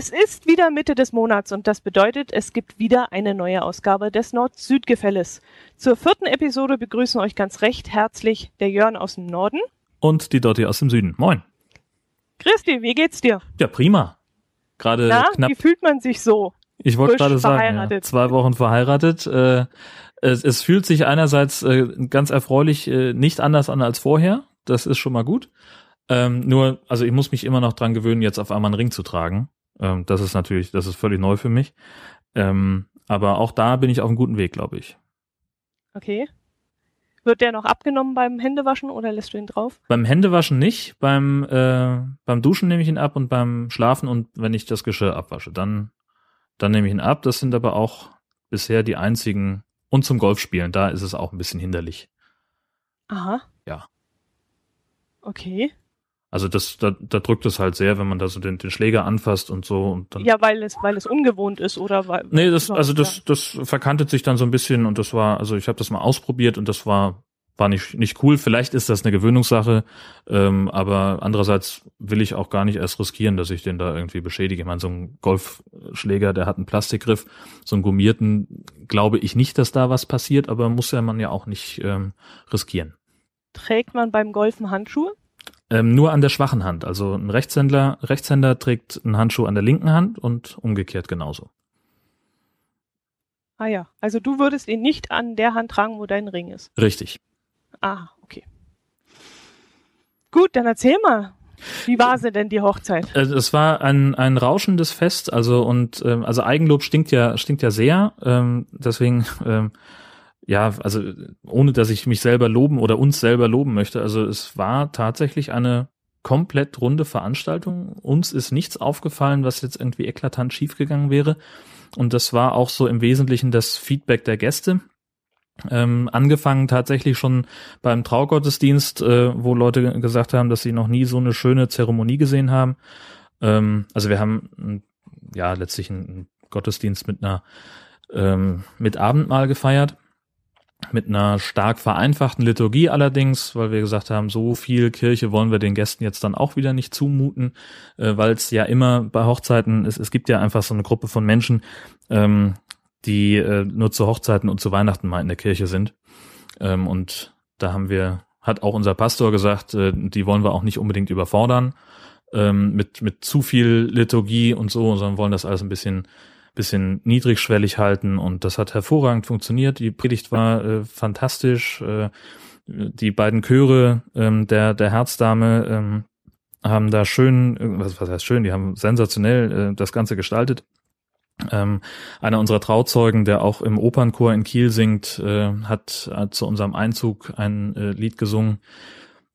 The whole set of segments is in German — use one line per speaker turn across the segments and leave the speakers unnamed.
Es ist wieder Mitte des Monats und das bedeutet, es gibt wieder eine neue Ausgabe des Nord-Süd-Gefälles. Zur vierten Episode begrüßen euch ganz recht herzlich der Jörn aus dem Norden.
Und die Dotti aus dem Süden. Moin.
Christi, wie geht's dir?
Ja, prima. Gerade
Na,
knapp.
wie fühlt man sich so?
Ich wollte gerade sagen, ja, zwei Wochen verheiratet. Äh, es, es fühlt sich einerseits äh, ganz erfreulich äh, nicht anders an als vorher. Das ist schon mal gut. Ähm, nur, also ich muss mich immer noch dran gewöhnen, jetzt auf einmal einen Ring zu tragen. Ähm, das ist natürlich, das ist völlig neu für mich. Ähm, aber auch da bin ich auf einem guten Weg, glaube ich.
Okay. Wird der noch abgenommen beim Händewaschen oder lässt du ihn drauf?
Beim Händewaschen nicht, beim, äh, beim Duschen nehme ich ihn ab und beim Schlafen und wenn ich das Geschirr abwasche, dann, dann nehme ich ihn ab. Das sind aber auch bisher die einzigen. Und zum Golfspielen, da ist es auch ein bisschen hinderlich.
Aha.
Ja.
Okay.
Also das, da, da drückt es halt sehr, wenn man da so den, den Schläger anfasst und so und dann.
Ja, weil es, weil es ungewohnt ist oder weil.
Nee, das, also das, das verkantet sich dann so ein bisschen und das war, also ich habe das mal ausprobiert und das war, war nicht, nicht cool. Vielleicht ist das eine Gewöhnungssache, ähm, aber andererseits will ich auch gar nicht erst riskieren, dass ich den da irgendwie beschädige. Ich meine, so ein Golfschläger, der hat einen Plastikgriff, so einen gummierten, glaube ich nicht, dass da was passiert, aber muss ja man ja auch nicht ähm, riskieren.
Trägt man beim Golfen Handschuhe?
Ähm, nur an der schwachen Hand. Also ein Rechtshändler, Rechtshänder trägt einen Handschuh an der linken Hand und umgekehrt genauso.
Ah ja. Also du würdest ihn nicht an der Hand tragen, wo dein Ring ist.
Richtig.
Ah, okay. Gut, dann erzähl mal. Wie war sie denn die Hochzeit?
Äh, Es war ein, ein rauschendes Fest, also und ähm, also Eigenlob stinkt ja stinkt ja sehr, ähm, deswegen ähm, ja, also ohne dass ich mich selber loben oder uns selber loben möchte, also es war tatsächlich eine komplett runde Veranstaltung. Uns ist nichts aufgefallen, was jetzt irgendwie eklatant schiefgegangen wäre. Und das war auch so im Wesentlichen das Feedback der Gäste. Ähm, angefangen tatsächlich schon beim Traugottesdienst, äh, wo Leute gesagt haben, dass sie noch nie so eine schöne Zeremonie gesehen haben. Ähm, also wir haben ja letztlich einen Gottesdienst mit einer ähm, mit Abendmahl gefeiert, mit einer stark vereinfachten Liturgie allerdings, weil wir gesagt haben, so viel Kirche wollen wir den Gästen jetzt dann auch wieder nicht zumuten, äh, weil es ja immer bei Hochzeiten, es, es gibt ja einfach so eine Gruppe von Menschen, ähm, die äh, nur zu Hochzeiten und zu Weihnachten mal in der Kirche sind. Ähm, und da haben wir, hat auch unser Pastor gesagt, äh, die wollen wir auch nicht unbedingt überfordern ähm, mit, mit zu viel Liturgie und so, sondern wollen das alles ein bisschen, bisschen niedrigschwellig halten. Und das hat hervorragend funktioniert. Die Predigt war äh, fantastisch. Äh, die beiden Chöre ähm, der, der Herzdame ähm, haben da schön, äh, was, was heißt schön, die haben sensationell äh, das Ganze gestaltet. Ähm, einer unserer Trauzeugen, der auch im Opernchor in Kiel singt, äh, hat, hat zu unserem Einzug ein äh, Lied gesungen.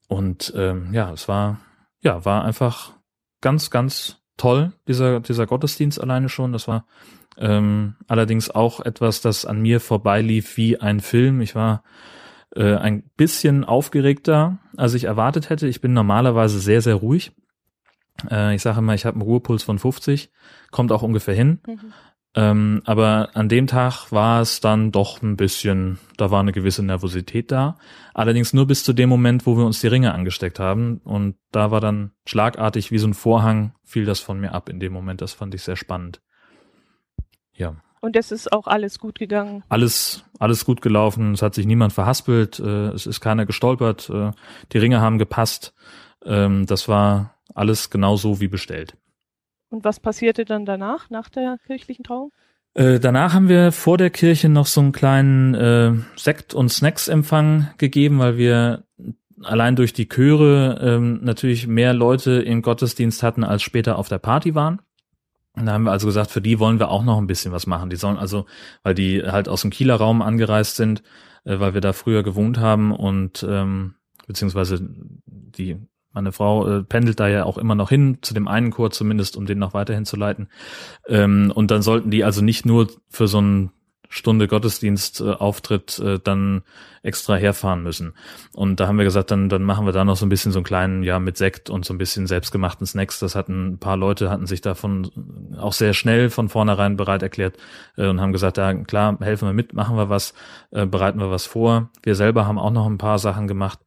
Und ähm, ja, es war, ja, war einfach ganz, ganz toll, dieser, dieser Gottesdienst alleine schon. Das war ähm, allerdings auch etwas, das an mir vorbeilief wie ein Film. Ich war äh, ein bisschen aufgeregter, als ich erwartet hätte. Ich bin normalerweise sehr, sehr ruhig. Äh, ich sage immer, ich habe einen Ruhepuls von 50, kommt auch ungefähr hin.
Mhm.
Ähm, aber an dem Tag war es dann doch ein bisschen, da war eine gewisse Nervosität da. Allerdings nur bis zu dem Moment, wo wir uns die Ringe angesteckt haben. Und da war dann schlagartig wie so ein Vorhang, fiel das von mir ab in dem Moment. Das fand ich sehr spannend. Ja,
Und es ist auch alles gut gegangen.
alles, alles gut gelaufen. Es hat sich niemand verhaspelt. Äh, es ist keiner gestolpert. Äh, die Ringe haben gepasst. Ähm, das war alles genau so wie bestellt.
Und was passierte dann danach, nach der kirchlichen Trauung?
Äh, danach haben wir vor der Kirche noch so einen kleinen äh, Sekt- und Snacks-Empfang gegeben, weil wir allein durch die Chöre ähm, natürlich mehr Leute im Gottesdienst hatten, als später auf der Party waren. Und da haben wir also gesagt, für die wollen wir auch noch ein bisschen was machen. Die sollen also, weil die halt aus dem Kieler Raum angereist sind, äh, weil wir da früher gewohnt haben und ähm, beziehungsweise die meine Frau äh, pendelt da ja auch immer noch hin, zu dem einen Chor zumindest, um den noch weiterhin zu leiten. Ähm, und dann sollten die also nicht nur für so einen Stunde Gottesdienst äh, Auftritt äh, dann extra herfahren müssen. Und da haben wir gesagt, dann dann machen wir da noch so ein bisschen so einen kleinen ja mit Sekt und so ein bisschen selbstgemachten Snacks. Das hatten ein paar Leute hatten sich davon auch sehr schnell von vornherein bereit erklärt äh, und haben gesagt, ja klar, helfen wir mit, machen wir was, äh, bereiten wir was vor. Wir selber haben auch noch ein paar Sachen gemacht.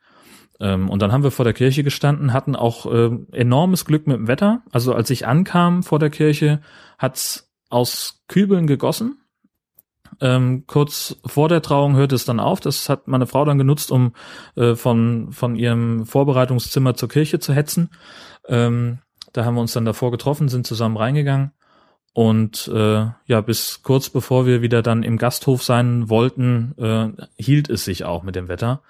Ähm, und dann haben wir vor der Kirche gestanden, hatten auch äh, enormes Glück mit dem Wetter. Also als ich ankam vor der Kirche, hat's aus Kübeln gegossen. Ähm, kurz vor der Trauung hörte es dann auf. Das hat meine Frau dann genutzt, um äh, von, von ihrem Vorbereitungszimmer zur Kirche zu hetzen. Ähm, da haben wir uns dann davor getroffen, sind zusammen reingegangen. Und äh, ja, bis kurz bevor wir wieder dann im Gasthof sein wollten, äh, hielt es sich auch mit dem Wetter.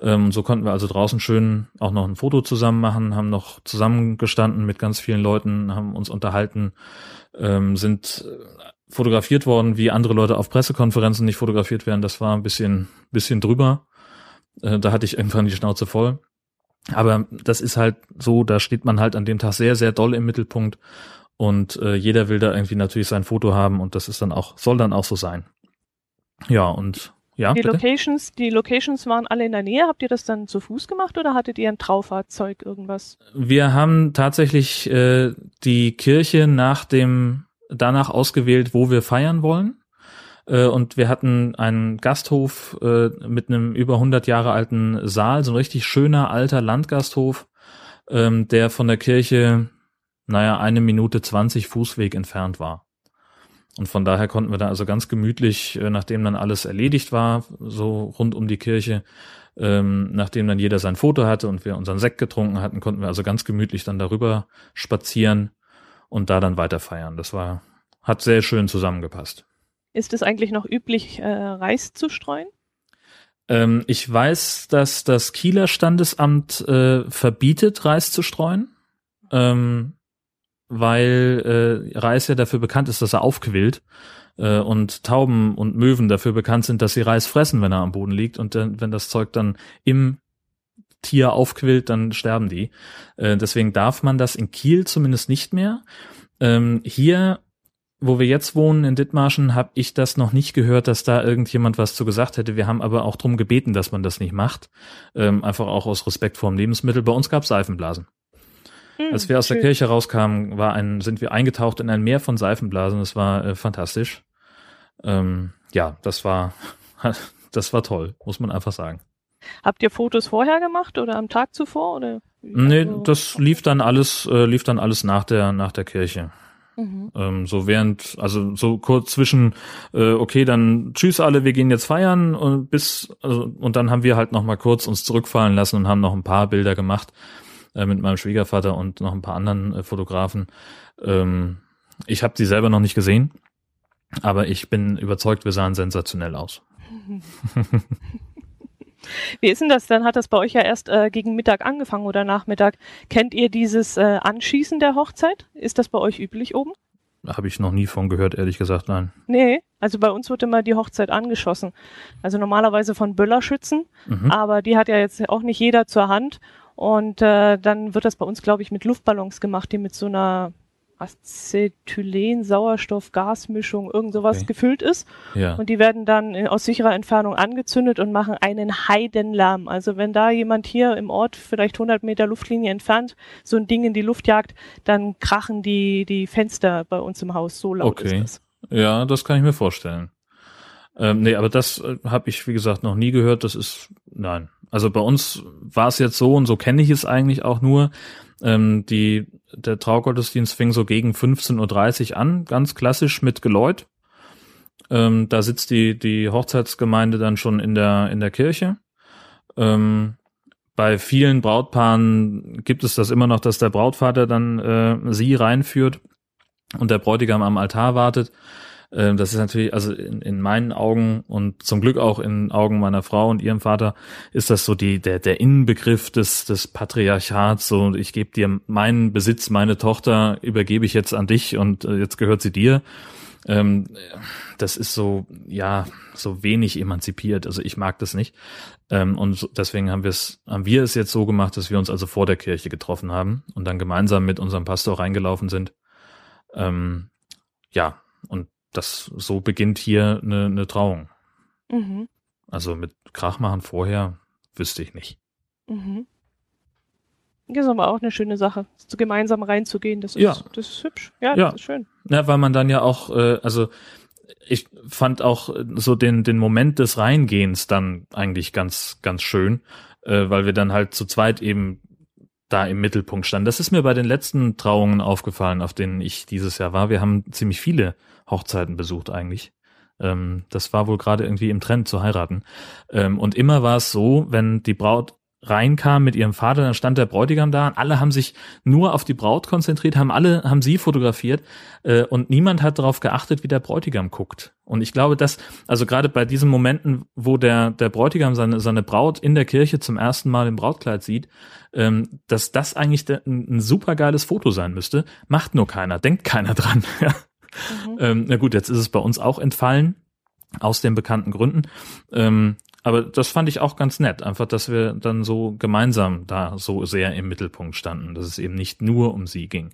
Ähm, so konnten wir also draußen schön auch noch ein Foto zusammen machen, haben noch zusammengestanden mit ganz vielen Leuten, haben uns unterhalten, ähm, sind äh, fotografiert worden, wie andere Leute auf Pressekonferenzen nicht fotografiert werden. Das war ein bisschen, bisschen drüber. Äh, da hatte ich irgendwann die Schnauze voll. Aber das ist halt so, da steht man halt an dem Tag sehr, sehr doll im Mittelpunkt und äh, jeder will da irgendwie natürlich sein Foto haben und das ist dann auch, soll dann auch so sein. Ja, und ja.
Die
bitte?
Locations, die Locations waren alle in der Nähe. Habt ihr das dann zu Fuß gemacht oder hattet ihr ein Traufahrzeug, irgendwas?
Wir haben tatsächlich äh, die Kirche nach dem danach ausgewählt, wo wir feiern wollen. Äh, und wir hatten einen Gasthof äh, mit einem über 100 Jahre alten Saal, so ein richtig schöner alter Landgasthof, ähm, der von der Kirche, naja, eine Minute 20 Fußweg entfernt war. Und von daher konnten wir da also ganz gemütlich, äh, nachdem dann alles erledigt war, so rund um die Kirche, ähm, nachdem dann jeder sein Foto hatte und wir unseren Sekt getrunken hatten, konnten wir also ganz gemütlich dann darüber spazieren und da dann weiter feiern. Das war, hat sehr schön zusammengepasst.
Ist es eigentlich noch üblich, äh, Reis zu streuen?
Ähm, ich weiß, dass das Kieler Standesamt äh, verbietet, Reis zu streuen. Ähm, weil äh, Reis ja dafür bekannt ist, dass er aufquillt äh, und Tauben und Möwen dafür bekannt sind, dass sie Reis fressen, wenn er am Boden liegt und dann, wenn das Zeug dann im Tier aufquillt, dann sterben die. Äh, deswegen darf man das in Kiel zumindest nicht mehr. Ähm, hier, wo wir jetzt wohnen in Dithmarschen, habe ich das noch nicht gehört, dass da irgendjemand was zu gesagt hätte. Wir haben aber auch drum gebeten, dass man das nicht macht. Ähm, einfach auch aus Respekt vor dem Lebensmittel. Bei uns gab Seifenblasen.
Hm,
Als wir aus
schön.
der Kirche rauskamen, war ein, sind wir eingetaucht in ein Meer von Seifenblasen. Das war äh, fantastisch. Ähm, ja, das war, das war toll, muss man einfach sagen.
Habt ihr Fotos vorher gemacht oder am Tag zuvor? Oder?
Nee,
Also-
das lief dann alles, äh, lief dann alles nach der, nach der Kirche.
Mhm.
Ähm, so während, also so kurz zwischen, äh, okay, dann tschüss alle, wir gehen jetzt feiern und bis, also, und dann haben wir halt noch mal kurz uns zurückfallen lassen und haben noch ein paar Bilder gemacht äh, mit meinem Schwiegervater und noch ein paar anderen äh, Fotografen. Ähm, ich habe sie selber noch nicht gesehen, aber ich bin überzeugt, wir sahen sensationell aus.
Wie ist denn das? Dann hat das bei euch ja erst äh, gegen Mittag angefangen oder Nachmittag. Kennt ihr dieses äh, Anschießen der Hochzeit? Ist das bei euch üblich oben?
Habe ich noch nie von gehört, ehrlich gesagt, nein.
Nee, also bei uns wird immer die Hochzeit angeschossen. Also normalerweise von Böllerschützen,
Mhm.
aber die hat ja jetzt auch nicht jeder zur Hand. Und äh, dann wird das bei uns, glaube ich, mit Luftballons gemacht, die mit so einer Acetylen-Sauerstoff-Gasmischung, irgend sowas
Okay.
gefüllt ist.
Ja.
Und die werden dann in, aus sicherer Entfernung angezündet und machen einen Heidenlärm. Also wenn da jemand hier im Ort vielleicht 100 Meter Luftlinie entfernt so ein Ding in die Luft jagt, dann krachen die, die Fenster bei uns im Haus. So laut
Okay.
ist das.
Ja, das kann ich mir vorstellen. Ähm, nee, aber das äh, habe ich, wie gesagt, noch nie gehört. Das ist, nein. Also bei uns war es jetzt so und so kenne ich es eigentlich auch nur. Ähm, die, der Traugottesdienst fing so gegen 15.30 Uhr an, ganz klassisch mit Geläut. Ähm, da sitzt die, die Hochzeitsgemeinde dann schon in der, in der Kirche. Ähm, bei vielen Brautpaaren gibt es das immer noch, dass der Brautvater dann äh, sie reinführt und der Bräutigam am Altar wartet. Ähm, Das ist natürlich, also in, in meinen Augen und zum Glück auch in Augen meiner Frau und ihrem Vater ist das so die, der, der Innenbegriff des, des Patriarchats. So, ich gebe dir meinen Besitz, meine Tochter übergebe ich jetzt an dich und äh, jetzt gehört sie dir. Ähm, Das ist so, ja, so wenig emanzipiert. Also ich mag das nicht. Ähm, Und deswegen haben wir es, haben wir es jetzt so gemacht, dass wir uns also vor der Kirche getroffen haben und dann gemeinsam mit unserem Pastor reingelaufen sind. Ähm, ja, und das so beginnt hier eine, eine Trauung.
Mhm.
Also mit Krach machen vorher wüsste ich nicht.
Mhm. Das ist aber auch eine schöne Sache, gemeinsam reinzugehen. Das ist,
Ja.
das ist hübsch. Ja,
Ja.
das ist schön.
Ja, weil man dann ja auch, äh, also ich fand auch so den, den Moment des Reingehens dann eigentlich ganz, ganz schön. äh, weil wir dann halt zu zweit eben da im Mittelpunkt standen. Das ist mir bei den letzten Trauungen aufgefallen, auf denen ich dieses Jahr war. Wir haben ziemlich viele Hochzeiten besucht eigentlich. Ähm, das war wohl gerade irgendwie im Trend zu heiraten. Ähm, und immer war es so, wenn die Braut reinkam mit ihrem Vater, dann stand der Bräutigam da und alle haben sich nur auf die Braut konzentriert, haben alle, haben sie fotografiert äh, und niemand hat darauf geachtet, wie der Bräutigam guckt. Und ich glaube, dass, also gerade bei diesen Momenten, wo der, der Bräutigam seine, seine Braut in der Kirche zum ersten Mal im Brautkleid sieht, ähm, dass das eigentlich der, ein, ein super geiles Foto sein müsste, macht nur keiner, denkt keiner dran. mhm. ähm, na gut, jetzt ist es bei uns auch entfallen, aus den bekannten Gründen. Ähm, aber das fand ich auch ganz nett, einfach, dass wir dann so gemeinsam da so sehr im Mittelpunkt standen, dass es eben nicht nur um sie ging.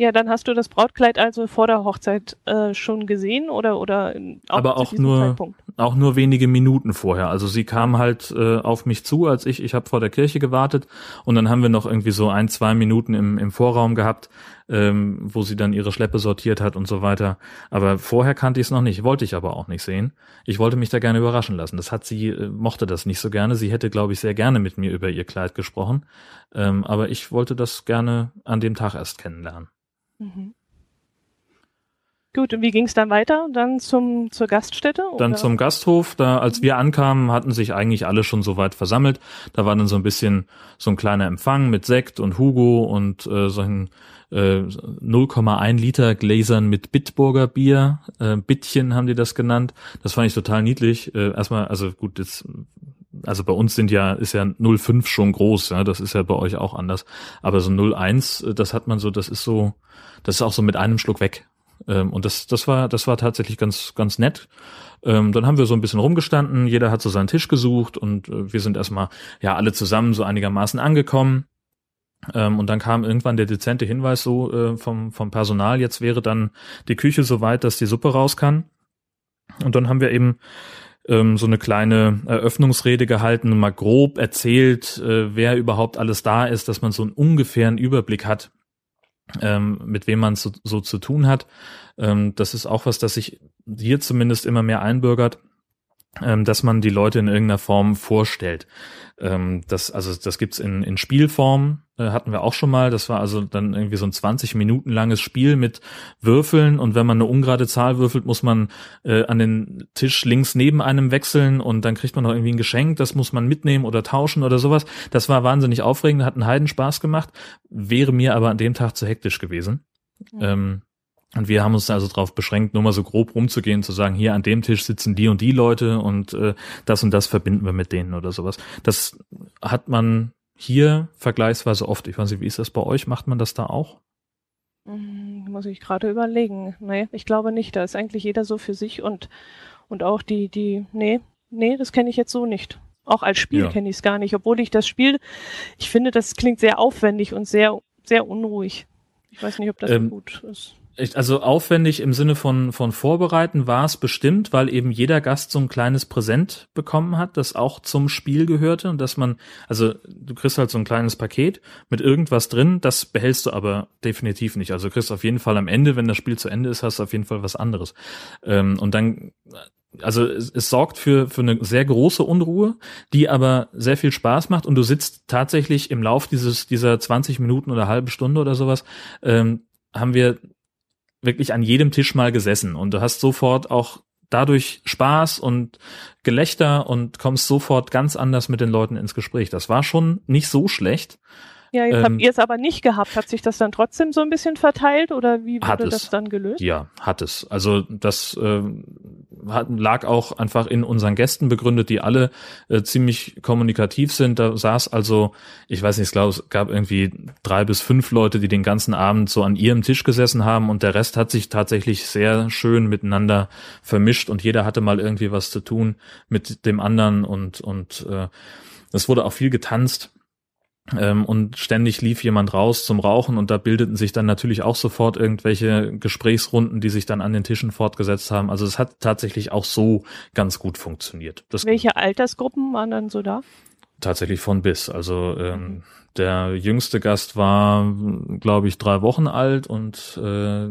Ja, dann hast du das Brautkleid also vor der Hochzeit äh, schon gesehen oder oder
auch aber auch nur Zeitpunkt? auch nur wenige Minuten vorher. Also sie kam halt äh, auf mich zu, als ich ich habe vor der Kirche gewartet und dann haben wir noch irgendwie so ein zwei Minuten im im Vorraum gehabt, ähm, wo sie dann ihre Schleppe sortiert hat und so weiter. Aber vorher kannte ich es noch nicht, wollte ich aber auch nicht sehen. Ich wollte mich da gerne überraschen lassen. Das hat sie äh, mochte das nicht so gerne. Sie hätte glaube ich sehr gerne mit mir über ihr Kleid gesprochen, ähm, aber ich wollte das gerne an dem Tag erst kennenlernen. Mhm.
Gut, und wie ging es dann weiter? Dann zum zur Gaststätte?
Oder? Dann zum Gasthof. Da, als wir ankamen, hatten sich eigentlich alle schon so weit versammelt. Da war dann so ein bisschen so ein kleiner Empfang mit Sekt und Hugo und äh, so ein äh, 0,1 Liter Gläsern mit Bitburger Bier. Äh, Bittchen haben die das genannt. Das fand ich total niedlich. Äh, erstmal, also gut, jetzt also bei uns sind ja, ist ja 0,5 schon groß, ja, das ist ja bei euch auch anders. Aber so 0,1, äh, das hat man so, das ist so, das ist auch so mit einem Schluck weg. Ähm, und das, das war, das war tatsächlich ganz, ganz nett. Ähm, dann haben wir so ein bisschen rumgestanden, jeder hat so seinen Tisch gesucht und äh, wir sind erstmal, ja, alle zusammen so einigermaßen angekommen. Ähm, und dann kam irgendwann der dezente Hinweis so äh, vom, vom Personal, jetzt wäre dann die Küche so weit, dass die Suppe raus kann. Und dann haben wir eben ähm, so eine kleine Eröffnungsrede gehalten mal grob erzählt, äh, wer überhaupt alles da ist, dass man so einen ungefähren Überblick hat, ähm, mit wem man so, so zu tun hat. Ähm, das ist auch was, das sich hier zumindest immer mehr einbürgert ähm, dass man die Leute in irgendeiner Form vorstellt. Ähm, das, also das gibt's in, in Spielform, äh, hatten wir auch schon mal. Das war also dann irgendwie so ein 20 Minuten langes Spiel mit Würfeln und wenn man eine ungerade Zahl würfelt, muss man äh, an den Tisch links neben einem wechseln und dann kriegt man noch irgendwie ein Geschenk, das muss man mitnehmen oder tauschen oder sowas. Das war wahnsinnig aufregend, hat einen Heidenspaß gemacht, wäre mir aber an dem Tag zu hektisch gewesen. Mhm. Ähm, und wir haben uns also darauf beschränkt, nur mal so grob rumzugehen, zu sagen, hier an dem Tisch sitzen die und die Leute und äh, das und das verbinden wir mit denen oder sowas. Das hat man hier vergleichsweise oft. Ich weiß nicht, wie ist das bei euch? Macht man das da auch?
Hm, muss ich gerade überlegen. Nee, ich glaube nicht. Da ist eigentlich jeder so für sich und, und auch die, die, nee, nee, das kenne ich jetzt so nicht. Auch als Spiel ja. kenne ich es gar nicht, obwohl ich das Spiel, ich finde, das klingt sehr aufwendig und sehr, sehr unruhig. Ich weiß nicht, ob das ähm, gut ist
also aufwendig im Sinne von, von vorbereiten war es bestimmt, weil eben jeder Gast so ein kleines Präsent bekommen hat, das auch zum Spiel gehörte und dass man, also du kriegst halt so ein kleines Paket mit irgendwas drin, das behältst du aber definitiv nicht. Also du kriegst auf jeden Fall am Ende, wenn das Spiel zu Ende ist, hast du auf jeden Fall was anderes. Ähm, und dann, also es, es sorgt für, für eine sehr große Unruhe, die aber sehr viel Spaß macht und du sitzt tatsächlich im Lauf dieses, dieser 20 Minuten oder halbe Stunde oder sowas, ähm, haben wir wirklich an jedem Tisch mal gesessen und du hast sofort auch dadurch Spaß und Gelächter und kommst sofort ganz anders mit den Leuten ins Gespräch. Das war schon nicht so schlecht.
Ja, jetzt ähm, habt ihr es aber nicht gehabt. Hat sich das dann trotzdem so ein bisschen verteilt oder wie wurde das dann gelöst?
Ja, hat es. Also das äh, hat, lag auch einfach in unseren Gästen begründet, die alle äh, ziemlich kommunikativ sind. Da saß also, ich weiß nicht, ich glaube, es gab irgendwie drei bis fünf Leute, die den ganzen Abend so an ihrem Tisch gesessen haben und der Rest hat sich tatsächlich sehr schön miteinander vermischt und jeder hatte mal irgendwie was zu tun mit dem anderen und und äh, es wurde auch viel getanzt ähm, und ständig lief jemand raus zum Rauchen und da bildeten sich dann natürlich auch sofort irgendwelche Gesprächsrunden, die sich dann an den Tischen fortgesetzt haben. Also es hat tatsächlich auch so ganz gut funktioniert.
Das Welche Altersgruppen waren dann so da?
Tatsächlich von bis. Also ähm, der jüngste Gast war, glaube ich, drei Wochen alt und äh,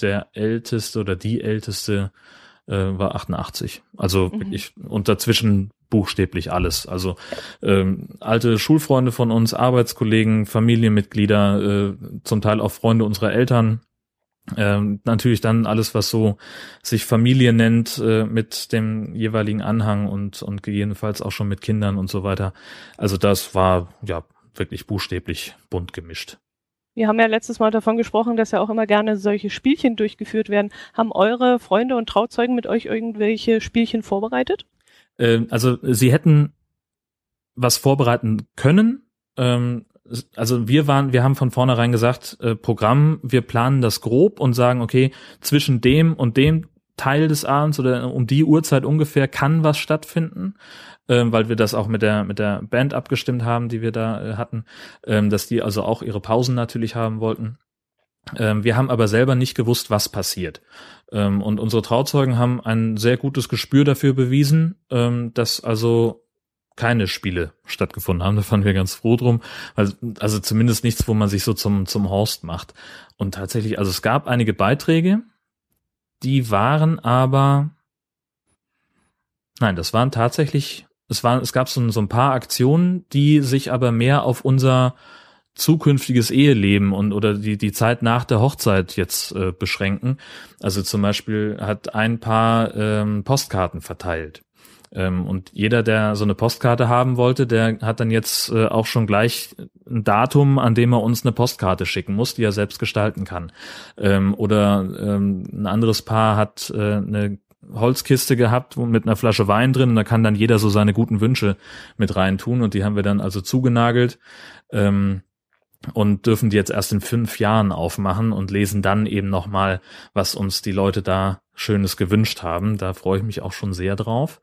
der älteste oder die älteste äh, war 88. Also mhm. wirklich und dazwischen buchstäblich alles. Also ähm, alte Schulfreunde von uns, Arbeitskollegen, Familienmitglieder, äh, zum Teil auch Freunde unserer Eltern. Ähm, natürlich dann alles, was so sich Familie nennt, äh, mit dem jeweiligen Anhang und, und gegebenenfalls auch schon mit Kindern und so weiter. Also das war ja wirklich buchstäblich bunt gemischt.
Wir haben ja letztes Mal davon gesprochen, dass ja auch immer gerne solche Spielchen durchgeführt werden. Haben eure Freunde und Trauzeugen mit euch irgendwelche Spielchen vorbereitet?
Ähm, also sie hätten was vorbereiten können. Ähm, also wir waren, wir haben von vornherein gesagt, äh, Programm, wir planen das grob und sagen, okay, zwischen dem und dem Teil des Abends oder um die Uhrzeit ungefähr kann was stattfinden, ähm, weil wir das auch mit der mit der Band abgestimmt haben, die wir da äh, hatten, ähm, dass die also auch ihre Pausen natürlich haben wollten. Ähm, wir haben aber selber nicht gewusst, was passiert. Ähm, und unsere Trauzeugen haben ein sehr gutes Gespür dafür bewiesen, ähm, dass also keine Spiele stattgefunden haben. Da fanden wir ganz froh drum. Also, also zumindest nichts, wo man sich so zum, zum Horst macht. Und tatsächlich, also es gab einige Beiträge, die waren aber, nein, das waren tatsächlich, es waren, es gab so, so ein paar Aktionen, die sich aber mehr auf unser zukünftiges Eheleben und oder die die Zeit nach der Hochzeit jetzt äh, beschränken. Also zum Beispiel hat ein Paar ähm, Postkarten verteilt. Ähm, und jeder, der so eine Postkarte haben wollte, der hat dann jetzt äh, auch schon gleich ein Datum, an dem er uns eine Postkarte schicken muss, die er selbst gestalten kann. Ähm, oder ähm, ein anderes Paar hat äh, eine Holzkiste gehabt mit einer Flasche Wein drin und da kann dann jeder so seine guten Wünsche mit rein tun und die haben wir dann also zugenagelt. Ähm, und dürfen die jetzt erst in fünf Jahren aufmachen und lesen dann eben nochmal, was uns die Leute da Schönes gewünscht haben. Da freue ich mich auch schon sehr drauf.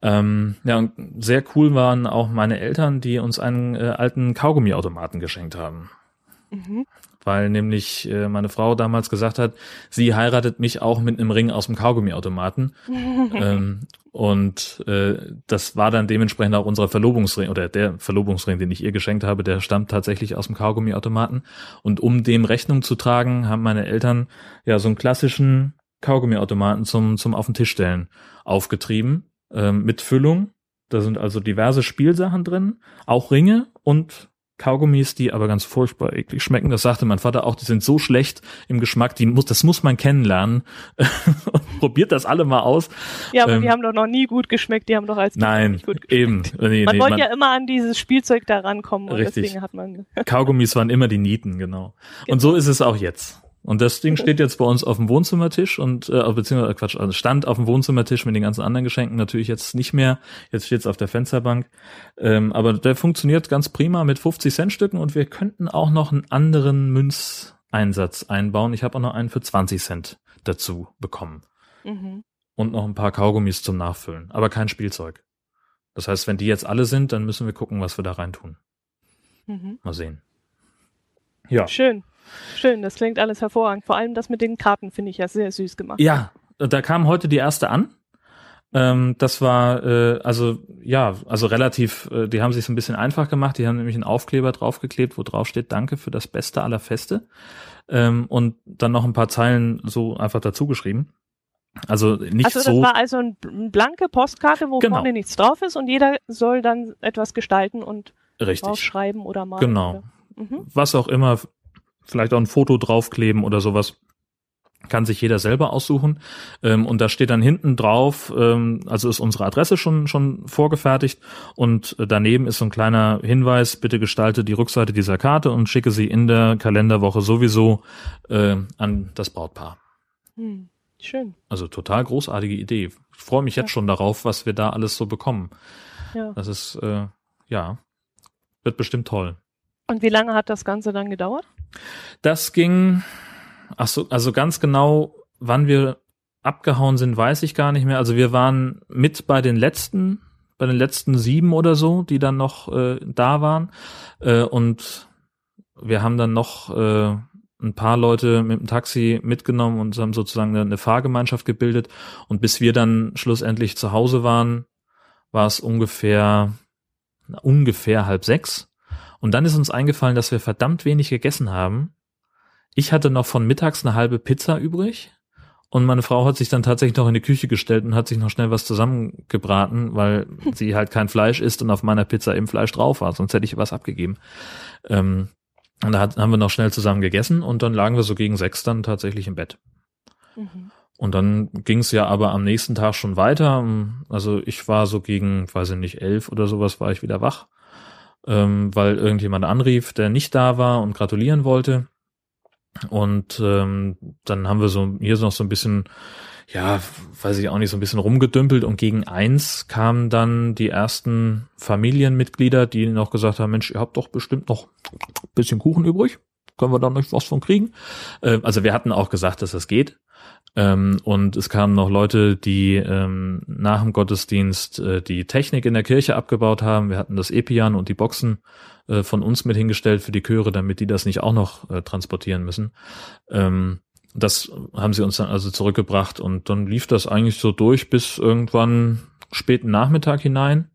Ähm, ja, und sehr cool waren auch meine Eltern, die uns einen äh, alten Kaugummiautomaten geschenkt haben. Mhm. Weil nämlich äh, meine Frau damals gesagt hat, sie heiratet mich auch mit einem Ring aus dem Kaugummiautomaten. ähm, und äh, das war dann dementsprechend auch unser Verlobungsring oder der Verlobungsring, den ich ihr geschenkt habe, der stammt tatsächlich aus dem Kaugummiautomaten. Und um dem Rechnung zu tragen, haben meine Eltern ja so einen klassischen Kaugummiautomaten zum, zum auf den Tisch stellen aufgetrieben ähm, mit Füllung. Da sind also diverse Spielsachen drin, auch Ringe und Kaugummis, die aber ganz furchtbar eklig schmecken. Das sagte mein Vater auch, die sind so schlecht im Geschmack, die muss, das muss man kennenlernen. Probiert das alle mal aus.
Ja, aber ähm, die haben doch noch nie gut geschmeckt, die haben doch als
Kind Nein, gut geschmeckt. eben.
Nee, man nee, wollte man, ja immer an dieses Spielzeug da rankommen und
richtig.
deswegen hat man.
Kaugummis waren immer die Nieten, genau. genau. Und so ist es auch jetzt. Und das Ding steht jetzt bei uns auf dem Wohnzimmertisch und äh, beziehungsweise Quatsch, also stand auf dem Wohnzimmertisch mit den ganzen anderen Geschenken natürlich jetzt nicht mehr. Jetzt steht es auf der Fensterbank. Ähm, aber der funktioniert ganz prima mit 50 Cent Stücken und wir könnten auch noch einen anderen Münzeinsatz einbauen. Ich habe auch noch einen für 20 Cent dazu bekommen. Mhm. Und noch ein paar Kaugummis zum Nachfüllen, aber kein Spielzeug. Das heißt, wenn die jetzt alle sind, dann müssen wir gucken, was wir da reintun. Mhm. Mal sehen.
Ja. Schön. Schön, das klingt alles hervorragend. Vor allem das mit den Karten finde ich ja sehr süß gemacht.
Ja, da kam heute die erste an. Ähm, das war äh, also ja, also relativ, äh, die haben sich ein bisschen einfach gemacht. Die haben nämlich einen Aufkleber draufgeklebt, wo drauf steht Danke für das Beste aller Feste. Ähm, und dann noch ein paar Zeilen so einfach dazu geschrieben. Also nicht
also
so.
das war also eine blanke Postkarte, wo genau. vorne nichts drauf ist und jeder soll dann etwas gestalten und
Richtig.
oder malen.
Genau. Mhm. Was auch immer vielleicht auch ein Foto draufkleben oder sowas. Kann sich jeder selber aussuchen. Ähm, und da steht dann hinten drauf, ähm, also ist unsere Adresse schon, schon vorgefertigt und daneben ist so ein kleiner Hinweis, bitte gestalte die Rückseite dieser Karte und schicke sie in der Kalenderwoche sowieso äh, an das Brautpaar.
Hm, schön.
Also total großartige Idee. Ich freue mich jetzt ja. schon darauf, was wir da alles so bekommen.
Ja.
Das ist, äh, ja, wird bestimmt toll.
Und wie lange hat das Ganze dann gedauert?
Das ging, ach so, also ganz genau, wann wir abgehauen sind, weiß ich gar nicht mehr. Also wir waren mit bei den letzten, bei den letzten sieben oder so, die dann noch äh, da waren. Äh, und wir haben dann noch äh, ein paar Leute mit dem Taxi mitgenommen und haben sozusagen eine, eine Fahrgemeinschaft gebildet. Und bis wir dann schlussendlich zu Hause waren, war es ungefähr, ungefähr halb sechs. Und dann ist uns eingefallen, dass wir verdammt wenig gegessen haben. Ich hatte noch von mittags eine halbe Pizza übrig Und meine Frau hat sich dann tatsächlich noch in die Küche gestellt und hat sich noch schnell was zusammengebraten, weil sie halt kein Fleisch isst und auf meiner Pizza eben Fleisch drauf war, sonst hätte ich was abgegeben. Ähm, und da hat, haben wir noch schnell zusammen gegessen und dann lagen wir so gegen sechs dann tatsächlich im Bett. Mhm. Und dann ging es ja aber am nächsten Tag schon weiter. Also ich war so gegen, weiß ich nicht, elf oder sowas war ich wieder wach, ähm, weil irgendjemand anrief, der nicht da war und gratulieren wollte. Und ähm, dann haben wir so hier noch so ein bisschen, ja, weiß ich auch nicht, so ein bisschen rumgedümpelt und gegen eins kamen dann die ersten Familienmitglieder, die noch gesagt haben, Mensch, ihr habt doch bestimmt noch ein bisschen Kuchen übrig. Können wir da noch was von kriegen? Äh, also wir hatten auch gesagt, dass das geht. Ähm, und es kamen noch Leute, die ähm, nach dem Gottesdienst äh, die Technik in der Kirche abgebaut haben. Wir hatten das Epian und die Boxen äh, von uns mit hingestellt für die Chöre, damit die das nicht auch noch äh, transportieren müssen. Ähm, das haben sie uns dann also zurückgebracht und dann lief das eigentlich so durch bis irgendwann späten Nachmittag hinein.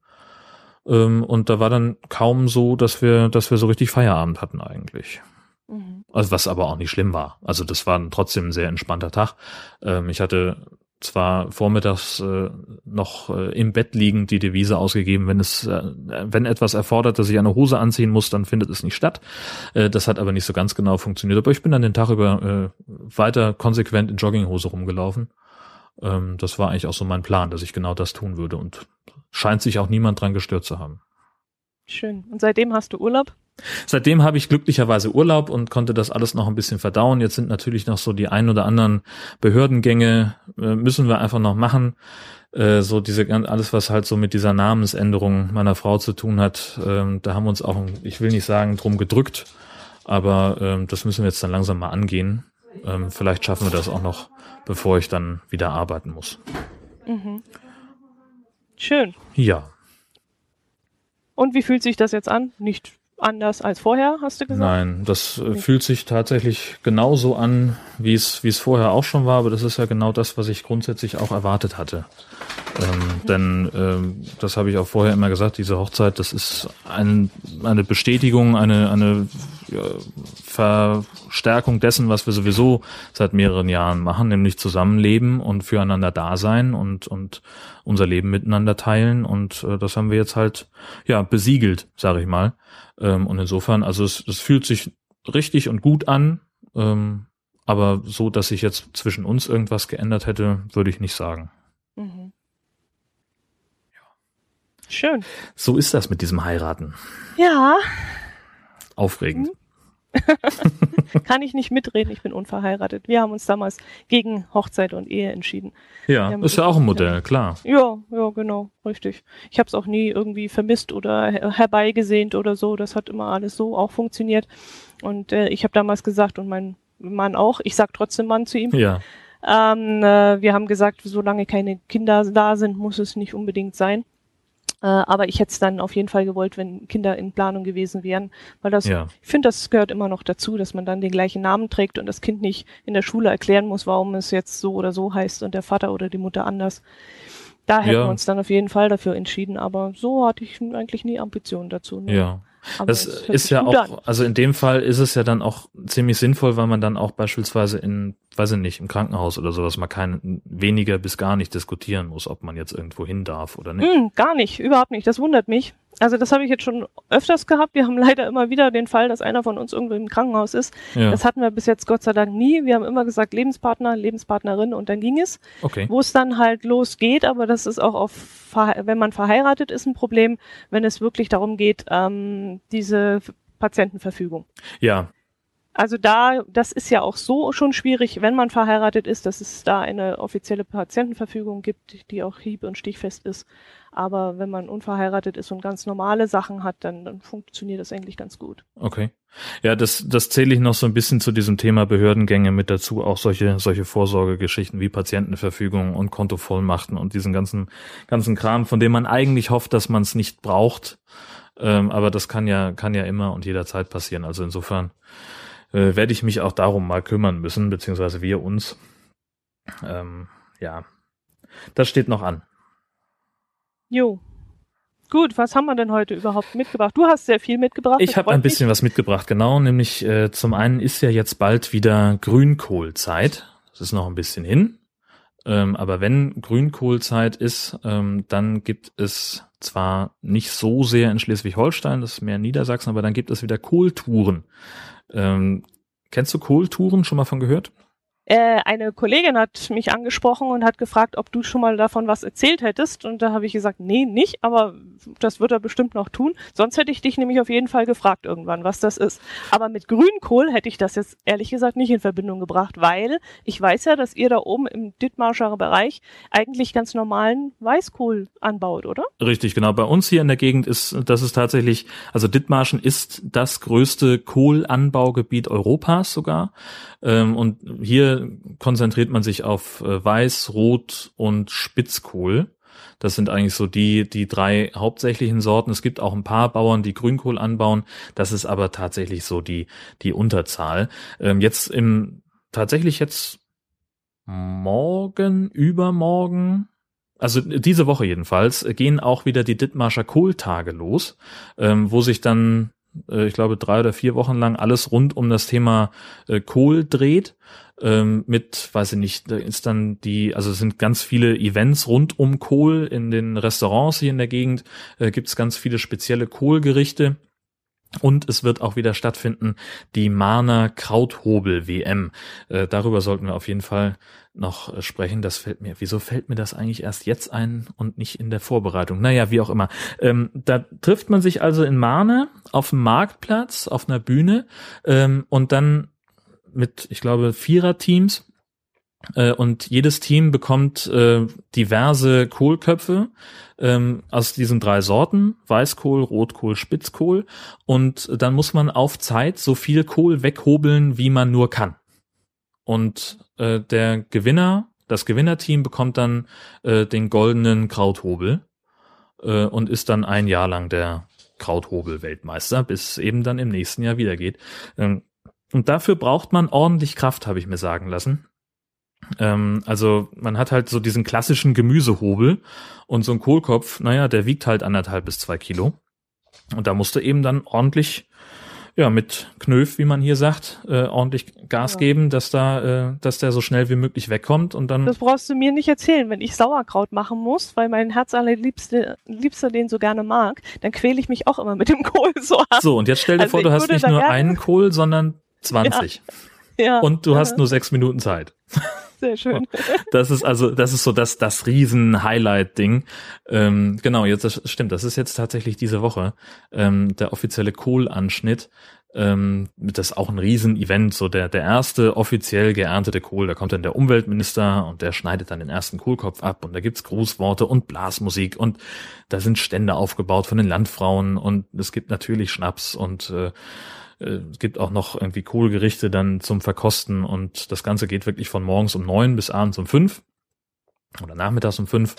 Ähm, und da war dann kaum so, dass wir, dass wir so richtig Feierabend hatten eigentlich. Mhm. Also was aber auch nicht schlimm war. Also das war trotzdem ein sehr entspannter Tag. Ähm, ich hatte zwar vormittags äh, noch äh, im Bett liegend die Devise ausgegeben, wenn es, äh, wenn etwas erfordert, dass ich eine Hose anziehen muss, dann findet es nicht statt. Äh, das hat aber nicht so ganz genau funktioniert. Aber ich bin dann den Tag über äh, weiter konsequent in Jogginghose rumgelaufen. Ähm, das war eigentlich auch so mein Plan, dass ich genau das tun würde und scheint sich auch niemand dran gestört zu haben.
Schön. Und seitdem hast du Urlaub?
Seitdem habe ich glücklicherweise Urlaub und konnte das alles noch ein bisschen verdauen. Jetzt sind natürlich noch so die ein oder anderen Behördengänge, äh, müssen wir einfach noch machen. Äh, so diese alles, was halt so mit dieser Namensänderung meiner Frau zu tun hat, äh, da haben wir uns auch, ich will nicht sagen, drum gedrückt, aber ähm, das müssen wir jetzt dann langsam mal angehen. Ähm, vielleicht schaffen wir das auch noch, bevor ich dann wieder arbeiten muss. Mhm.
Schön.
Ja.
Und wie fühlt sich das jetzt an? Nicht anders als vorher, hast du gesagt?
Nein, das äh, fühlt sich tatsächlich genauso an, wie es, wie es vorher auch schon war, aber das ist ja genau das, was ich grundsätzlich auch erwartet hatte. Ähm. Denn ähm, das habe ich auch vorher immer gesagt, diese Hochzeit, das ist ein, eine Bestätigung, eine, eine ja, Verstärkung dessen, was wir sowieso seit mehreren Jahren machen, nämlich zusammenleben und füreinander da sein und, und unser Leben miteinander teilen. Und äh, das haben wir jetzt halt ja besiegelt, sage ich mal. Ähm, und insofern, also es, es fühlt sich richtig und gut an. Ähm, aber so, dass sich jetzt zwischen uns irgendwas geändert hätte, würde ich nicht sagen. Mhm.
Schön.
So ist das mit diesem Heiraten.
Ja.
Aufregend. Mhm.
Kann ich nicht mitreden, ich bin unverheiratet. Wir haben uns damals gegen Hochzeit und Ehe entschieden.
Ja, ist ja auch ein Modell, klar.
Ja, ja, genau, richtig. Ich habe es auch nie irgendwie vermisst oder herbeigesehnt oder so. Das hat immer alles so auch funktioniert. Und äh, ich habe damals gesagt und mein Mann auch, ich sag trotzdem Mann zu ihm.
Ja.
Ähm, äh, wir haben gesagt, solange keine Kinder da sind, muss es nicht unbedingt sein. Äh, aber ich hätte es dann auf jeden Fall gewollt, wenn Kinder in Planung gewesen wären, weil das, ja. ich finde, das gehört immer noch dazu, dass man dann den gleichen Namen trägt und das Kind nicht in der Schule erklären muss, warum es jetzt so oder so heißt und der Vater oder die Mutter anders. Da hätten ja. wir uns dann auf jeden Fall dafür entschieden, aber so hatte ich eigentlich nie Ambitionen dazu.
Ne? Ja. Aber das ist ja auch, an. also in dem Fall ist es ja dann auch ziemlich sinnvoll, weil man dann auch beispielsweise in, weiß ich nicht, im Krankenhaus oder sowas mal kein, weniger bis gar nicht diskutieren muss, ob man jetzt irgendwo hin darf oder nicht.
Mm, gar nicht, überhaupt nicht. Das wundert mich. Also das habe ich jetzt schon öfters gehabt. Wir haben leider immer wieder den Fall, dass einer von uns irgendwo im Krankenhaus ist. Ja. Das hatten wir bis jetzt Gott sei Dank nie. Wir haben immer gesagt Lebenspartner, Lebenspartnerin und dann ging es.
Okay.
Wo es dann halt losgeht, aber das ist auch auf, wenn man verheiratet ist, ein Problem, wenn es wirklich darum geht, ähm, diese Patientenverfügung.
Ja.
Also da, das ist ja auch so schon schwierig, wenn man verheiratet ist, dass es da eine offizielle Patientenverfügung gibt, die auch hieb- und stichfest ist. Aber wenn man unverheiratet ist und ganz normale Sachen hat, dann, dann funktioniert das eigentlich ganz gut.
Okay. Ja, das, das zähle ich noch so ein bisschen zu diesem Thema Behördengänge mit dazu, auch solche, solche Vorsorgegeschichten wie Patientenverfügung und Kontovollmachten und diesen ganzen, ganzen Kram, von dem man eigentlich hofft, dass man es nicht braucht. Ähm, aber das kann ja, kann ja immer und jederzeit passieren. Also insofern äh, werde ich mich auch darum mal kümmern müssen, beziehungsweise wir uns. Ähm, ja, das steht noch an.
Jo. Gut, was haben wir denn heute überhaupt mitgebracht? Du hast sehr viel mitgebracht.
Ich habe ein bisschen was mitgebracht, genau. Nämlich äh, zum einen ist ja jetzt bald wieder Grünkohlzeit. Das ist noch ein bisschen hin. Ähm, aber wenn Grünkohlzeit ist, ähm, dann gibt es zwar nicht so sehr in Schleswig-Holstein, das ist mehr Niedersachsen, aber dann gibt es wieder Kohltouren. Ähm, kennst du Kohltouren schon mal von gehört?
Äh, eine Kollegin hat mich angesprochen und hat gefragt, ob du schon mal davon was erzählt hättest. Und da habe ich gesagt, nee, nicht, aber das wird er bestimmt noch tun. Sonst hätte ich dich nämlich auf jeden Fall gefragt irgendwann, was das ist. Aber mit Grünkohl hätte ich das jetzt ehrlich gesagt nicht in Verbindung gebracht, weil ich weiß ja, dass ihr da oben im Dithmarscher Bereich eigentlich ganz normalen Weißkohl anbaut, oder?
Richtig, genau. Bei uns hier in der Gegend ist, das ist tatsächlich, also Dithmarschen ist das größte Kohlanbaugebiet Europas sogar. Ähm, und hier konzentriert man sich auf äh, Weiß, Rot und Spitzkohl. Das sind eigentlich so die, die drei hauptsächlichen Sorten. Es gibt auch ein paar Bauern, die Grünkohl anbauen. Das ist aber tatsächlich so die, die Unterzahl. Ähm, jetzt im, tatsächlich jetzt morgen, übermorgen, also diese Woche jedenfalls, gehen auch wieder die Dithmarscher Kohltage los, ähm, wo sich dann äh, ich glaube, drei oder vier Wochen lang alles rund um das Thema äh, Kohl dreht. Ähm, mit, weiß ich nicht, da ist dann die, also es sind ganz viele Events rund um Kohl in den Restaurants hier in der Gegend, äh, gibt es ganz viele spezielle Kohlgerichte. Und es wird auch wieder stattfinden die Marner Krauthobel WM. Äh, darüber sollten wir auf jeden Fall noch äh, sprechen. Das fällt mir, wieso fällt mir das eigentlich erst jetzt ein und nicht in der Vorbereitung? Naja, wie auch immer. Ähm, da trifft man sich also in Marne auf dem Marktplatz, auf einer Bühne ähm, und dann mit, ich glaube, Viererteams äh, und jedes Team bekommt äh, diverse Kohlköpfe ähm, aus diesen drei Sorten, Weißkohl, Rotkohl, Spitzkohl. Und dann muss man auf Zeit so viel Kohl weghobeln, wie man nur kann. Und äh, der Gewinner, das Gewinnerteam bekommt dann äh, den goldenen Krauthobel äh, und ist dann ein Jahr lang der Krauthobel-Weltmeister, bis eben dann im nächsten Jahr wieder geht. Ähm, und dafür braucht man ordentlich Kraft, habe ich mir sagen lassen. Ähm, also man hat halt so diesen klassischen Gemüsehobel und so ein Kohlkopf, naja, der wiegt halt anderthalb bis zwei Kilo. Und da musste eben dann ordentlich, ja, mit Knöf, wie man hier sagt, äh, ordentlich Gas ja. geben, dass da, äh, dass der so schnell wie möglich wegkommt und dann.
Das brauchst du mir nicht erzählen. Wenn ich Sauerkraut machen muss, weil mein Herz allerliebste, liebster den so gerne mag, dann quäle ich mich auch immer mit dem Kohl so
ab. So, und jetzt stell dir also vor, du hast nicht nur einen Kohl, sondern 20. Ja. ja. Und du hast nur sechs Minuten Zeit.
Sehr schön.
Das ist also, das ist so das, das Riesen-Highlight-Ding. Ähm, genau, jetzt das stimmt, das ist jetzt tatsächlich diese Woche ähm, der offizielle Kohlanschnitt. Ähm, das ist auch ein Riesen-Event, so der, der erste offiziell geerntete Kohl, da kommt dann der Umweltminister und der schneidet dann den ersten Kohlkopf ab und da gibt's Grußworte und Blasmusik und da sind Stände aufgebaut von den Landfrauen und es gibt natürlich Schnaps und äh, es gibt auch noch irgendwie Kohlgerichte dann zum Verkosten und das Ganze geht wirklich von morgens um neun bis abends um fünf oder nachmittags um fünf.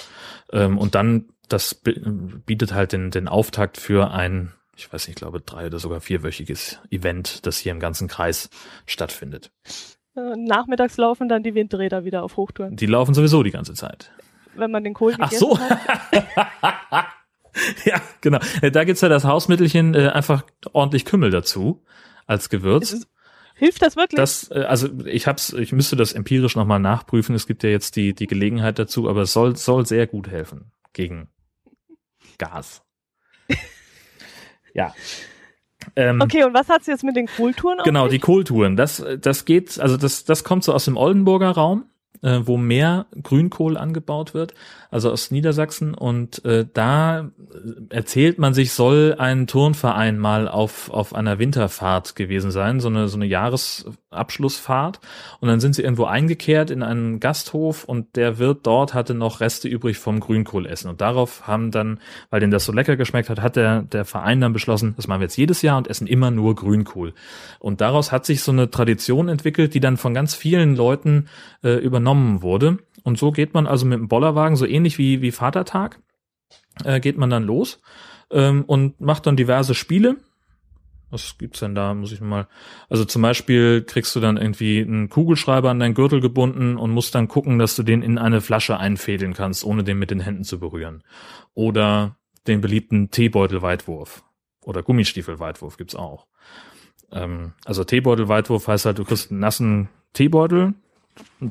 Ähm, und dann, das bietet halt den, den Auftakt für ein, ich weiß nicht, ich glaube drei oder sogar vierwöchiges Event, das hier im ganzen Kreis stattfindet.
Äh, nachmittags laufen dann die Windräder wieder auf Hochtouren.
Die laufen sowieso die ganze Zeit.
Wenn man den Kohl
Ach so. Hat. ja, genau. Äh, da gibt's ja das Hausmittelchen, äh, einfach ordentlich Kümmel dazu als Gewürz.
Hilft das wirklich?
Das, äh, also ich hab's, ich müsste das empirisch nochmal nachprüfen. Es gibt ja jetzt die, die Gelegenheit dazu, aber es soll, soll sehr gut helfen gegen Gas. ja.
Ähm, okay, und was hat's jetzt mit den Kohltouren
Genau, die Kohltouren. Das, das geht, also das, das kommt so aus dem Oldenburger Raum äh, wo mehr Grünkohl angebaut wird, also aus Niedersachsen. Und äh, da erzählt man sich, soll ein Turnverein mal auf, auf einer Winterfahrt gewesen sein, so eine, so eine Jahresabschlussfahrt. Und dann sind sie irgendwo eingekehrt in einen Gasthof und der Wirt dort hatte noch Reste übrig vom Grünkohlessen. Und darauf haben dann, weil denen das so lecker geschmeckt hat, hat der, der Verein dann beschlossen, das machen wir jetzt jedes Jahr und essen immer nur Grünkohl. Und daraus hat sich so eine Tradition entwickelt, die dann von ganz vielen Leuten äh, übernommen wurde. Und so geht man also mit dem Bollerwagen, so ähnlich wie, wie Vatertag, äh, geht man dann los ähm, und macht dann diverse Spiele. Was gibt's denn da? Muss ich mal. Also zum Beispiel kriegst du dann irgendwie einen Kugelschreiber an deinen Gürtel gebunden und musst dann gucken, dass du den in eine Flasche einfädeln kannst, ohne den mit den Händen zu berühren. Oder den beliebten Teebeutelweitwurf. Oder Gummistiefelweitwurf gibt's auch. Ähm, also Teebeutelweitwurf heißt halt, du kriegst einen nassen Teebeutel,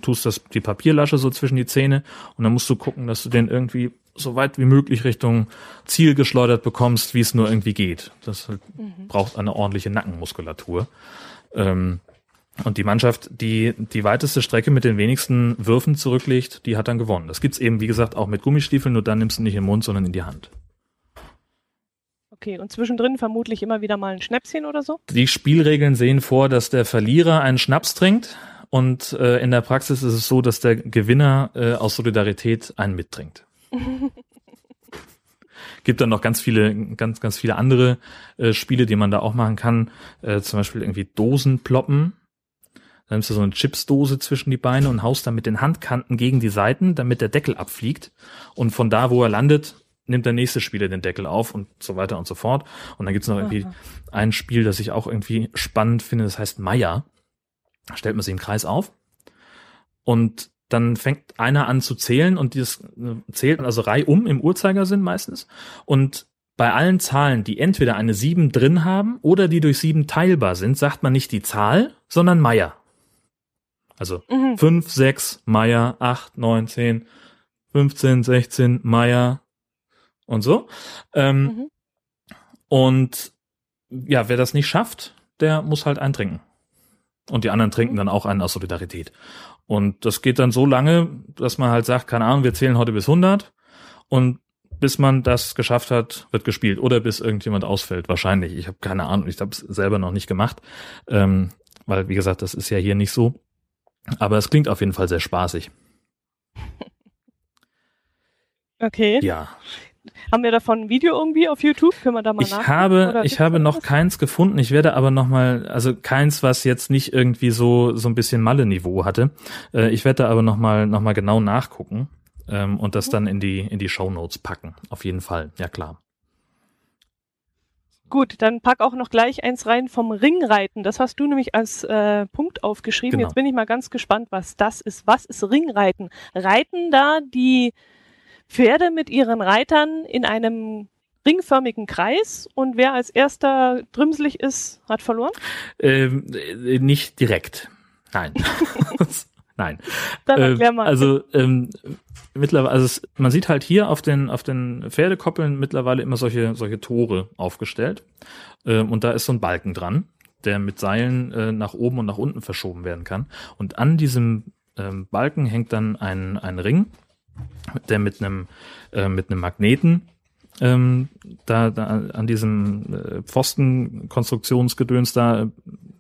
tust das die Papierlasche so zwischen die Zähne und dann musst du gucken, dass du den irgendwie so weit wie möglich Richtung Ziel geschleudert bekommst, wie es nur irgendwie geht. Das halt mhm. braucht eine ordentliche Nackenmuskulatur. Ähm, und die Mannschaft, die die weiteste Strecke mit den wenigsten Würfen zurücklegt, die hat dann gewonnen. Das gibt's eben, wie gesagt, auch mit Gummistiefeln, nur dann nimmst du nicht im Mund, sondern in die Hand.
Okay, und zwischendrin vermutlich immer wieder mal ein Schnäpschen oder so?
Die Spielregeln sehen vor, dass der Verlierer einen Schnaps trinkt und äh, in der Praxis ist es so, dass der Gewinner äh, aus Solidarität einen mittrinkt. Gibt dann noch ganz viele, ganz, ganz viele andere äh, Spiele, die man da auch machen kann. Äh, zum Beispiel irgendwie Dosen ploppen. Dann nimmst du so eine Chipsdose zwischen die Beine und haust dann mit den Handkanten gegen die Seiten, damit der Deckel abfliegt. Und von da, wo er landet, nimmt der nächste Spieler den Deckel auf und so weiter und so fort. Und dann gibt's noch irgendwie Aha. ein Spiel, das ich auch irgendwie spannend finde, das heißt Maya. Da stellt man sich im Kreis auf und dann fängt einer an zu zählen und dieses äh, zählt also reihum im Uhrzeigersinn meistens und bei allen Zahlen, die entweder eine 7 drin haben oder die durch 7 teilbar sind, sagt man nicht die Zahl, sondern Meier. Also mhm. 5, 6, Meier, 8, 9, 10, 15, 16, Meier und so. Ähm, mhm. Und ja, wer das nicht schafft, der muss halt eintrinken. Und die anderen trinken mhm. dann auch einen aus Solidarität. Und das geht dann so lange, dass man halt sagt, keine Ahnung, wir zählen heute bis 100 und bis man das geschafft hat, wird gespielt oder bis irgendjemand ausfällt. Wahrscheinlich. Ich habe keine Ahnung. Ich habe es selber noch nicht gemacht, ähm, weil wie gesagt, das ist ja hier nicht so. Aber es klingt auf jeden Fall sehr spaßig.
Okay.
Ja.
Haben wir davon ein Video irgendwie auf YouTube? Können wir da mal
ich habe, ich habe noch was? keins gefunden. Ich werde aber noch mal, also keins, was jetzt nicht irgendwie so so ein bisschen Malle-Niveau hatte. Äh, ich werde da aber noch mal noch mal genau nachgucken ähm, und das mhm. dann in die in die Show Notes packen. Auf jeden Fall, ja klar.
Gut, dann pack auch noch gleich eins rein vom Ringreiten. Das hast du nämlich als äh, Punkt aufgeschrieben. Genau. Jetzt bin ich mal ganz gespannt, was das ist. Was ist Ringreiten? Reiten da die Pferde mit ihren Reitern in einem ringförmigen Kreis und wer als erster drümselig ist, hat verloren?
Ähm, äh, nicht direkt. Nein. Nein.
Dann erklär mal.
Äh, also ähm, mittlerweile, also es, man sieht halt hier auf den auf den Pferdekoppeln mittlerweile immer solche solche Tore aufgestellt ähm, und da ist so ein Balken dran, der mit Seilen äh, nach oben und nach unten verschoben werden kann und an diesem ähm, Balken hängt dann ein ein Ring der mit einem äh, mit einem Magneten ähm, da, da an diesem äh, Pfostenkonstruktionsgedöns da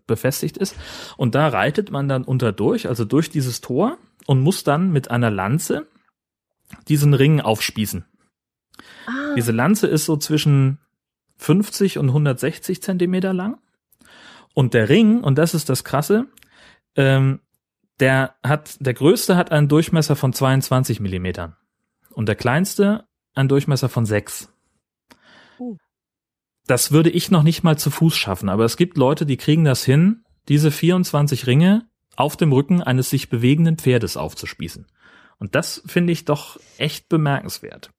befestigt ist. Und da reitet man dann unter durch, also durch dieses Tor und muss dann mit einer Lanze diesen Ring aufspießen. Ah. Diese Lanze ist so zwischen 50 und 160 Zentimeter lang. Und der Ring, und das ist das Krasse, ähm, der hat, der größte hat einen Durchmesser von 22 Millimetern und der kleinste einen Durchmesser von 6. Uh. Das würde ich noch nicht mal zu Fuß schaffen, aber es gibt Leute, die kriegen das hin, diese 24 Ringe auf dem Rücken eines sich bewegenden Pferdes aufzuspießen. Und das finde ich doch echt bemerkenswert.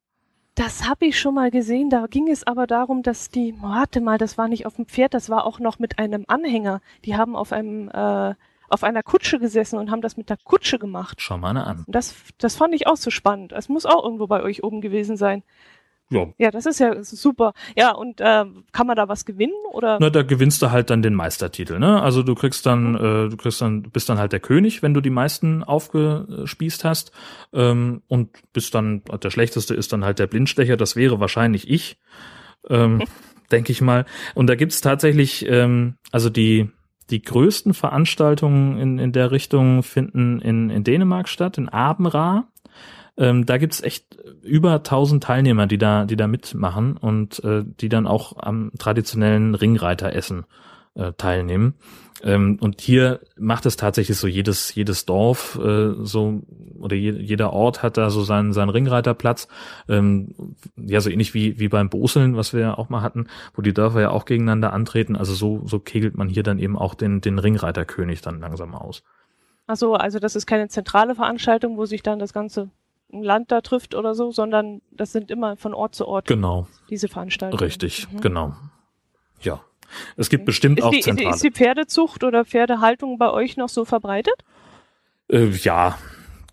Das habe ich schon mal gesehen. Da ging es aber darum, dass die, warte mal, das war nicht auf dem Pferd, das war auch noch mit einem Anhänger. Die haben auf einem äh, auf einer Kutsche gesessen und haben das mit der Kutsche gemacht.
Schau mal an.
Das, das fand ich auch so spannend. Es muss auch irgendwo bei euch oben gewesen sein. Ja. Ja, das ist ja super. Ja, und äh, kann man da was gewinnen oder?
Na, da gewinnst du halt dann den Meistertitel, ne? Also du kriegst dann, mhm. äh, du kriegst dann, bist dann halt der König, wenn du die meisten aufgespießt hast. Ähm, und bist dann, der schlechteste ist dann halt der Blindstecher, das wäre wahrscheinlich ich. Ähm, denke ich mal. Und da gibt's tatsächlich, ähm, also die, die größten Veranstaltungen in, in der Richtung finden in, in Dänemark statt, in Abenra. Ähm, da gibt's echt über 1000 Teilnehmer, die da, die da mitmachen und äh, die dann auch am traditionellen Ringreiteressen äh, teilnehmen. Ähm, und hier macht es tatsächlich so jedes, jedes Dorf äh, so oder je, jeder Ort hat da so seinen, seinen Ringreiterplatz. Ähm, ja, so ähnlich wie, wie beim Boseln, was wir ja auch mal hatten, wo die Dörfer ja auch gegeneinander antreten. Also so, so kegelt man hier dann eben auch den, den Ringreiterkönig dann langsam aus.
Ach so, also das ist keine zentrale Veranstaltung, wo sich dann das ganze Land da trifft oder so, sondern das sind immer von Ort zu Ort
genau.
diese Veranstaltungen.
Richtig, mhm. genau. Ja. Es gibt bestimmt
ist
auch
die,
zentrale.
Ist die Pferdezucht oder Pferdehaltung bei euch noch so verbreitet?
Äh, ja,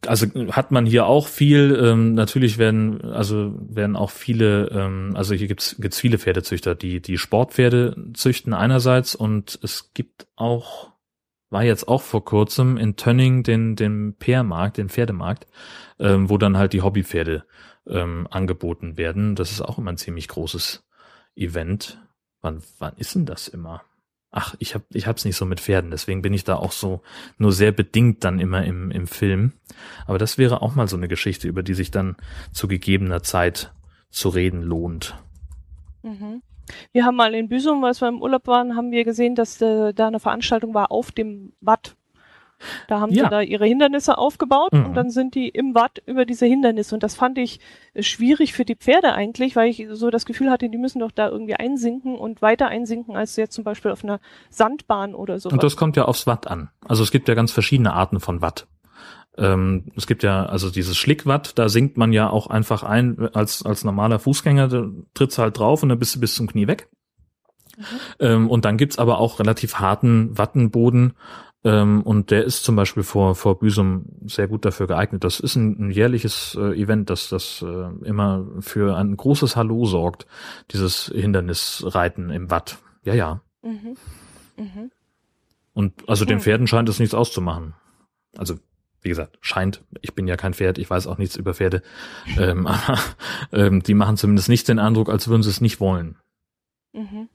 also hat man hier auch viel. Ähm, natürlich werden also werden auch viele, ähm, also hier gibt's gibt's viele Pferdezüchter, die die Sportpferde züchten einerseits und es gibt auch war jetzt auch vor kurzem in Tönning den den Pärmarkt, den Pferdemarkt, ähm, wo dann halt die Hobbypferde ähm, angeboten werden. Das ist auch immer ein ziemlich großes Event. Wann wann ist denn das immer? ach, ich hab, ich hab's nicht so mit Pferden, deswegen bin ich da auch so nur sehr bedingt dann immer im, im Film. Aber das wäre auch mal so eine Geschichte, über die sich dann zu gegebener Zeit zu reden lohnt.
Mhm. Wir haben mal in Büsum, als wir im Urlaub waren, haben wir gesehen, dass äh, da eine Veranstaltung war auf dem Watt. Da haben ja. sie da ihre Hindernisse aufgebaut mhm. und dann sind die im Watt über diese Hindernisse. Und das fand ich äh, schwierig für die Pferde eigentlich, weil ich so das Gefühl hatte, die müssen doch da irgendwie einsinken und weiter einsinken als jetzt zum Beispiel auf einer Sandbahn oder so.
Und das kommt ja aufs Watt an. Also es gibt ja ganz verschiedene Arten von Watt. Ähm, es gibt ja also dieses Schlickwatt, da sinkt man ja auch einfach ein als als normaler Fußgänger, da trittst halt drauf und dann bist du bis zum Knie weg. Mhm. Ähm, und dann gibt's aber auch relativ harten Wattenboden, ähm, und der ist zum Beispiel vor, vor Büsum sehr gut dafür geeignet. Das ist ein, ein jährliches äh, Event, das, das äh, immer für ein großes Hallo sorgt, dieses Hindernisreiten im Watt. Ja, ja. Mhm. Mhm. Und also den Pferden scheint es nichts auszumachen. Also, wie gesagt, scheint, ich bin ja kein Pferd, ich weiß auch nichts über Pferde, ähm, aber ähm, die machen zumindest nicht den Eindruck, als würden sie es nicht wollen.
Mhm.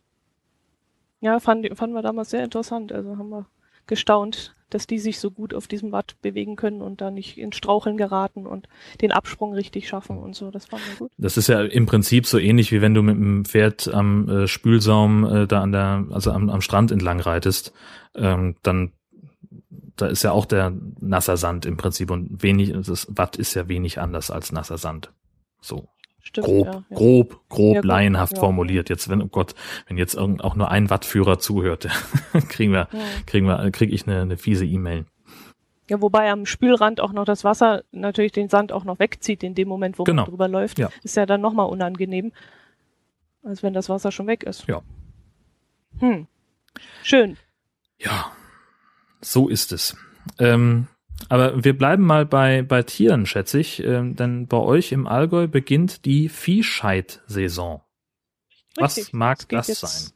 Ja, fanden, fanden wir damals sehr interessant. Also haben wir gestaunt, dass die sich so gut auf diesem Watt bewegen können und da nicht in Straucheln geraten und den Absprung richtig schaffen und so. Das war mir gut.
Das ist ja im Prinzip so ähnlich wie wenn du mit dem Pferd am äh, Spülsaum äh, da an der, also am, am Strand entlang reitest, ähm, dann da ist ja auch der nasser Sand im Prinzip und wenig, das Watt ist ja wenig anders als nasser Sand. So. Stimmt, grob, ja, ja. grob, grob, ja, laienhaft formuliert. Jetzt, wenn, oh Gott, wenn jetzt auch nur ein Wattführer zuhört, kriegen wir, kriegen wir, krieg ich eine, eine fiese E-Mail.
Ja, wobei am Spülrand auch noch das Wasser natürlich den Sand auch noch wegzieht in dem Moment, wo genau. man drüber läuft. Ja. Ist ja dann nochmal unangenehm, als wenn das Wasser schon weg ist.
Ja.
Hm. Schön.
Ja, so ist es. Ähm, aber wir bleiben mal bei, bei Tieren, schätze ich, ähm, denn bei euch im Allgäu beginnt die Viehscheid-Saison. Was mag das, das sein?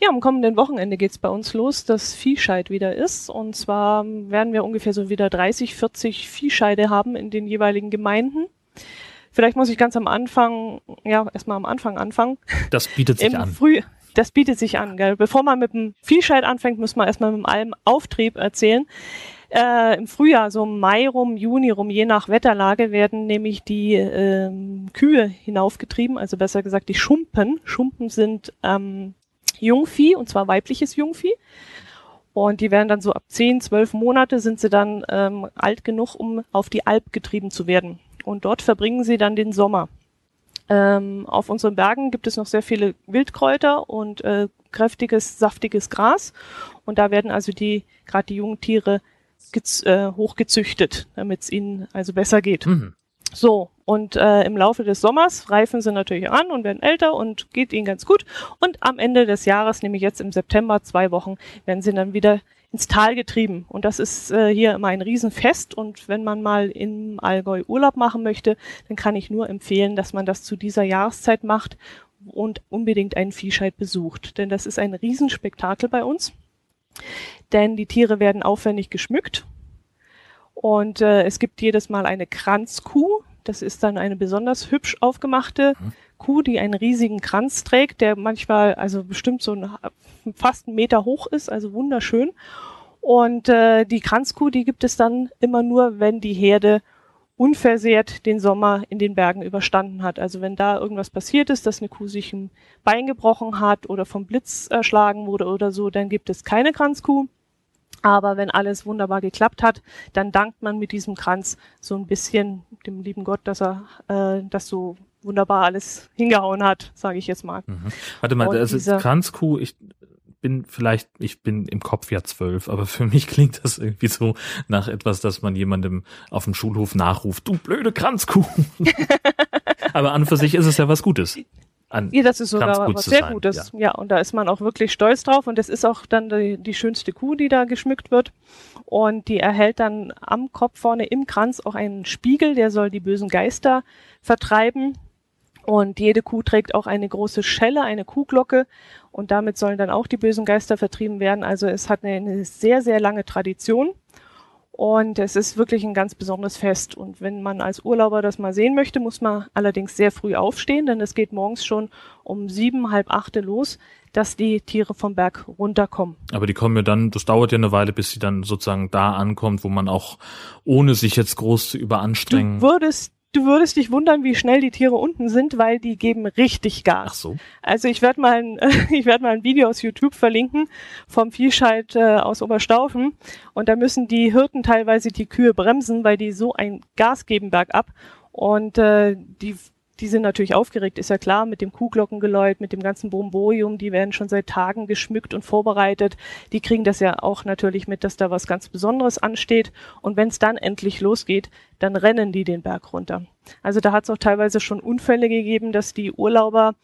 Ja, am kommenden Wochenende geht's bei uns los, dass Viehscheid wieder ist. Und zwar werden wir ungefähr so wieder 30, 40 Viehscheide haben in den jeweiligen Gemeinden. Vielleicht muss ich ganz am Anfang, ja, erstmal am Anfang anfangen.
Das bietet sich Im an.
Früh, das bietet sich an, gell? Bevor man mit dem Viehscheid anfängt, muss man erstmal mit einem Auftrieb erzählen. Äh, Im Frühjahr, so Mai rum, Juni rum, je nach Wetterlage, werden nämlich die ähm, Kühe hinaufgetrieben, also besser gesagt die Schumpen. Schumpen sind ähm, Jungvieh, und zwar weibliches Jungvieh. Und die werden dann so ab 10, 12 Monate sind sie dann ähm, alt genug, um auf die Alp getrieben zu werden. Und dort verbringen sie dann den Sommer. Ähm, auf unseren Bergen gibt es noch sehr viele Wildkräuter und äh, kräftiges, saftiges Gras. Und da werden also die, gerade die jungen Tiere, äh, hochgezüchtet, damit es ihnen also besser geht. Mhm. So, und äh, im Laufe des Sommers reifen sie natürlich an und werden älter und geht ihnen ganz gut. Und am Ende des Jahres, nämlich jetzt im September, zwei Wochen, werden sie dann wieder ins Tal getrieben. Und das ist äh, hier immer ein Riesenfest. Und wenn man mal im Allgäu Urlaub machen möchte, dann kann ich nur empfehlen, dass man das zu dieser Jahreszeit macht und unbedingt einen Viehscheid besucht. Denn das ist ein Riesenspektakel bei uns denn die Tiere werden aufwendig geschmückt und äh, es gibt jedes Mal eine Kranzkuh. Das ist dann eine besonders hübsch aufgemachte mhm. Kuh, die einen riesigen Kranz trägt, der manchmal also bestimmt so ein, fast einen Meter hoch ist, also wunderschön. Und äh, die Kranzkuh, die gibt es dann immer nur, wenn die Herde unversehrt den Sommer in den Bergen überstanden hat. Also wenn da irgendwas passiert ist, dass eine Kuh sich ein Bein gebrochen hat oder vom Blitz erschlagen wurde oder so, dann gibt es keine Kranzkuh. Aber wenn alles wunderbar geklappt hat, dann dankt man mit diesem Kranz so ein bisschen dem lieben Gott, dass er äh, das so wunderbar alles hingehauen hat, sage ich jetzt mal. Mhm.
Warte mal, das ist Kranzkuh, ich bin vielleicht, ich bin im Kopf ja zwölf, aber für mich klingt das irgendwie so nach etwas, dass man jemandem auf dem Schulhof nachruft, du blöde Kranzkuh. aber an und für sich ist es ja was Gutes. an,
ja, das ist sogar
gut
was sehr
sein,
Gutes. Ja. ja, und da ist man auch wirklich stolz drauf. Und das ist auch dann die, die schönste Kuh, die da geschmückt wird. Und die erhält dann am Kopf vorne im Kranz auch einen Spiegel, der soll die bösen Geister vertreiben. Und jede Kuh trägt auch eine große Schelle, eine Kuhglocke. Und damit sollen dann auch die bösen Geister vertrieben werden. Also es hat eine, eine sehr, sehr lange Tradition. Und es ist wirklich ein ganz besonderes Fest. Und wenn man als Urlauber das mal sehen möchte, muss man allerdings sehr früh aufstehen, denn es geht morgens schon um sieben, halb achte los, dass die Tiere vom Berg runterkommen.
Aber die kommen ja dann, das dauert ja eine Weile, bis sie dann sozusagen da ankommt, wo man auch, ohne sich jetzt groß zu überanstrengen.
Du würdest du würdest dich wundern, wie schnell die Tiere unten sind, weil die geben richtig Gas.
Ach so.
Also ich werde mal, ein, ich werde mal ein Video aus YouTube verlinken vom Viehscheid äh, aus Oberstaufen und da müssen die Hirten teilweise die Kühe bremsen, weil die so ein Gas geben bergab und äh, die die sind natürlich aufgeregt, ist ja klar, mit dem Kuhglockengeläut, mit dem ganzen Bromborium, die werden schon seit Tagen geschmückt und vorbereitet. Die kriegen das ja auch natürlich mit, dass da was ganz Besonderes ansteht. Und wenn es dann endlich losgeht, dann rennen die den Berg runter. Also da hat es auch teilweise schon Unfälle gegeben, dass die Urlauber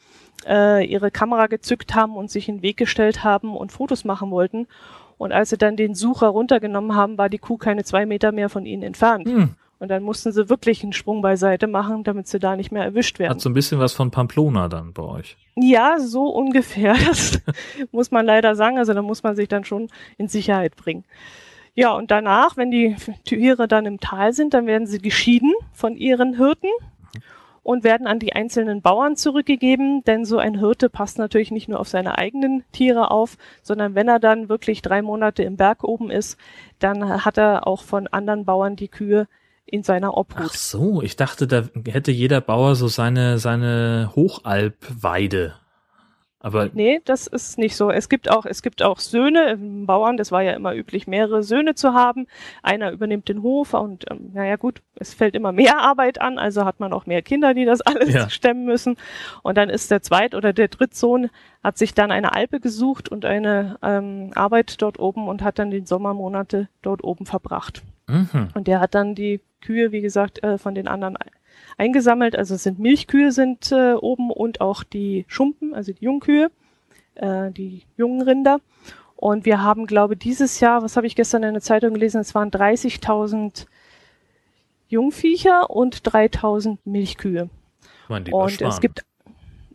äh, ihre Kamera gezückt haben und sich in den Weg gestellt haben und Fotos machen wollten. Und als sie dann den Sucher runtergenommen haben, war die Kuh keine zwei Meter mehr von ihnen entfernt. Hm. Und dann mussten sie wirklich einen Sprung beiseite machen, damit sie da nicht mehr erwischt werden.
Hat so ein bisschen was von Pamplona dann bei euch.
Ja, so ungefähr. Das muss man leider sagen. Also da muss man sich dann schon in Sicherheit bringen. Ja, und danach, wenn die Tiere dann im Tal sind, dann werden sie geschieden von ihren Hirten und werden an die einzelnen Bauern zurückgegeben, denn so ein Hirte passt natürlich nicht nur auf seine eigenen Tiere auf, sondern wenn er dann wirklich drei Monate im Berg oben ist, dann hat er auch von anderen Bauern die Kühe in seiner Obhut.
Ach so, ich dachte, da hätte jeder Bauer so seine, seine Hochalpweide. Aber
nee, das ist nicht so. Es gibt auch, es gibt auch Söhne, ähm, Bauern, das war ja immer üblich, mehrere Söhne zu haben. Einer übernimmt den Hof und ähm, naja gut, es fällt immer mehr Arbeit an, also hat man auch mehr Kinder, die das alles ja. stemmen müssen. Und dann ist der Zweit- oder der Drittsohn, hat sich dann eine Alpe gesucht und eine ähm, Arbeit dort oben und hat dann die Sommermonate dort oben verbracht. Mhm. Und der hat dann die Kühe, wie gesagt, äh, von den anderen eingesammelt. Also es sind Milchkühe sind äh, oben und auch die Schumpen, also die Jungkühe, äh, die jungen Rinder. Und wir haben, glaube dieses Jahr, was habe ich gestern in der Zeitung gelesen, es waren 30.000 Jungviecher und 3.000 Milchkühe. und es gibt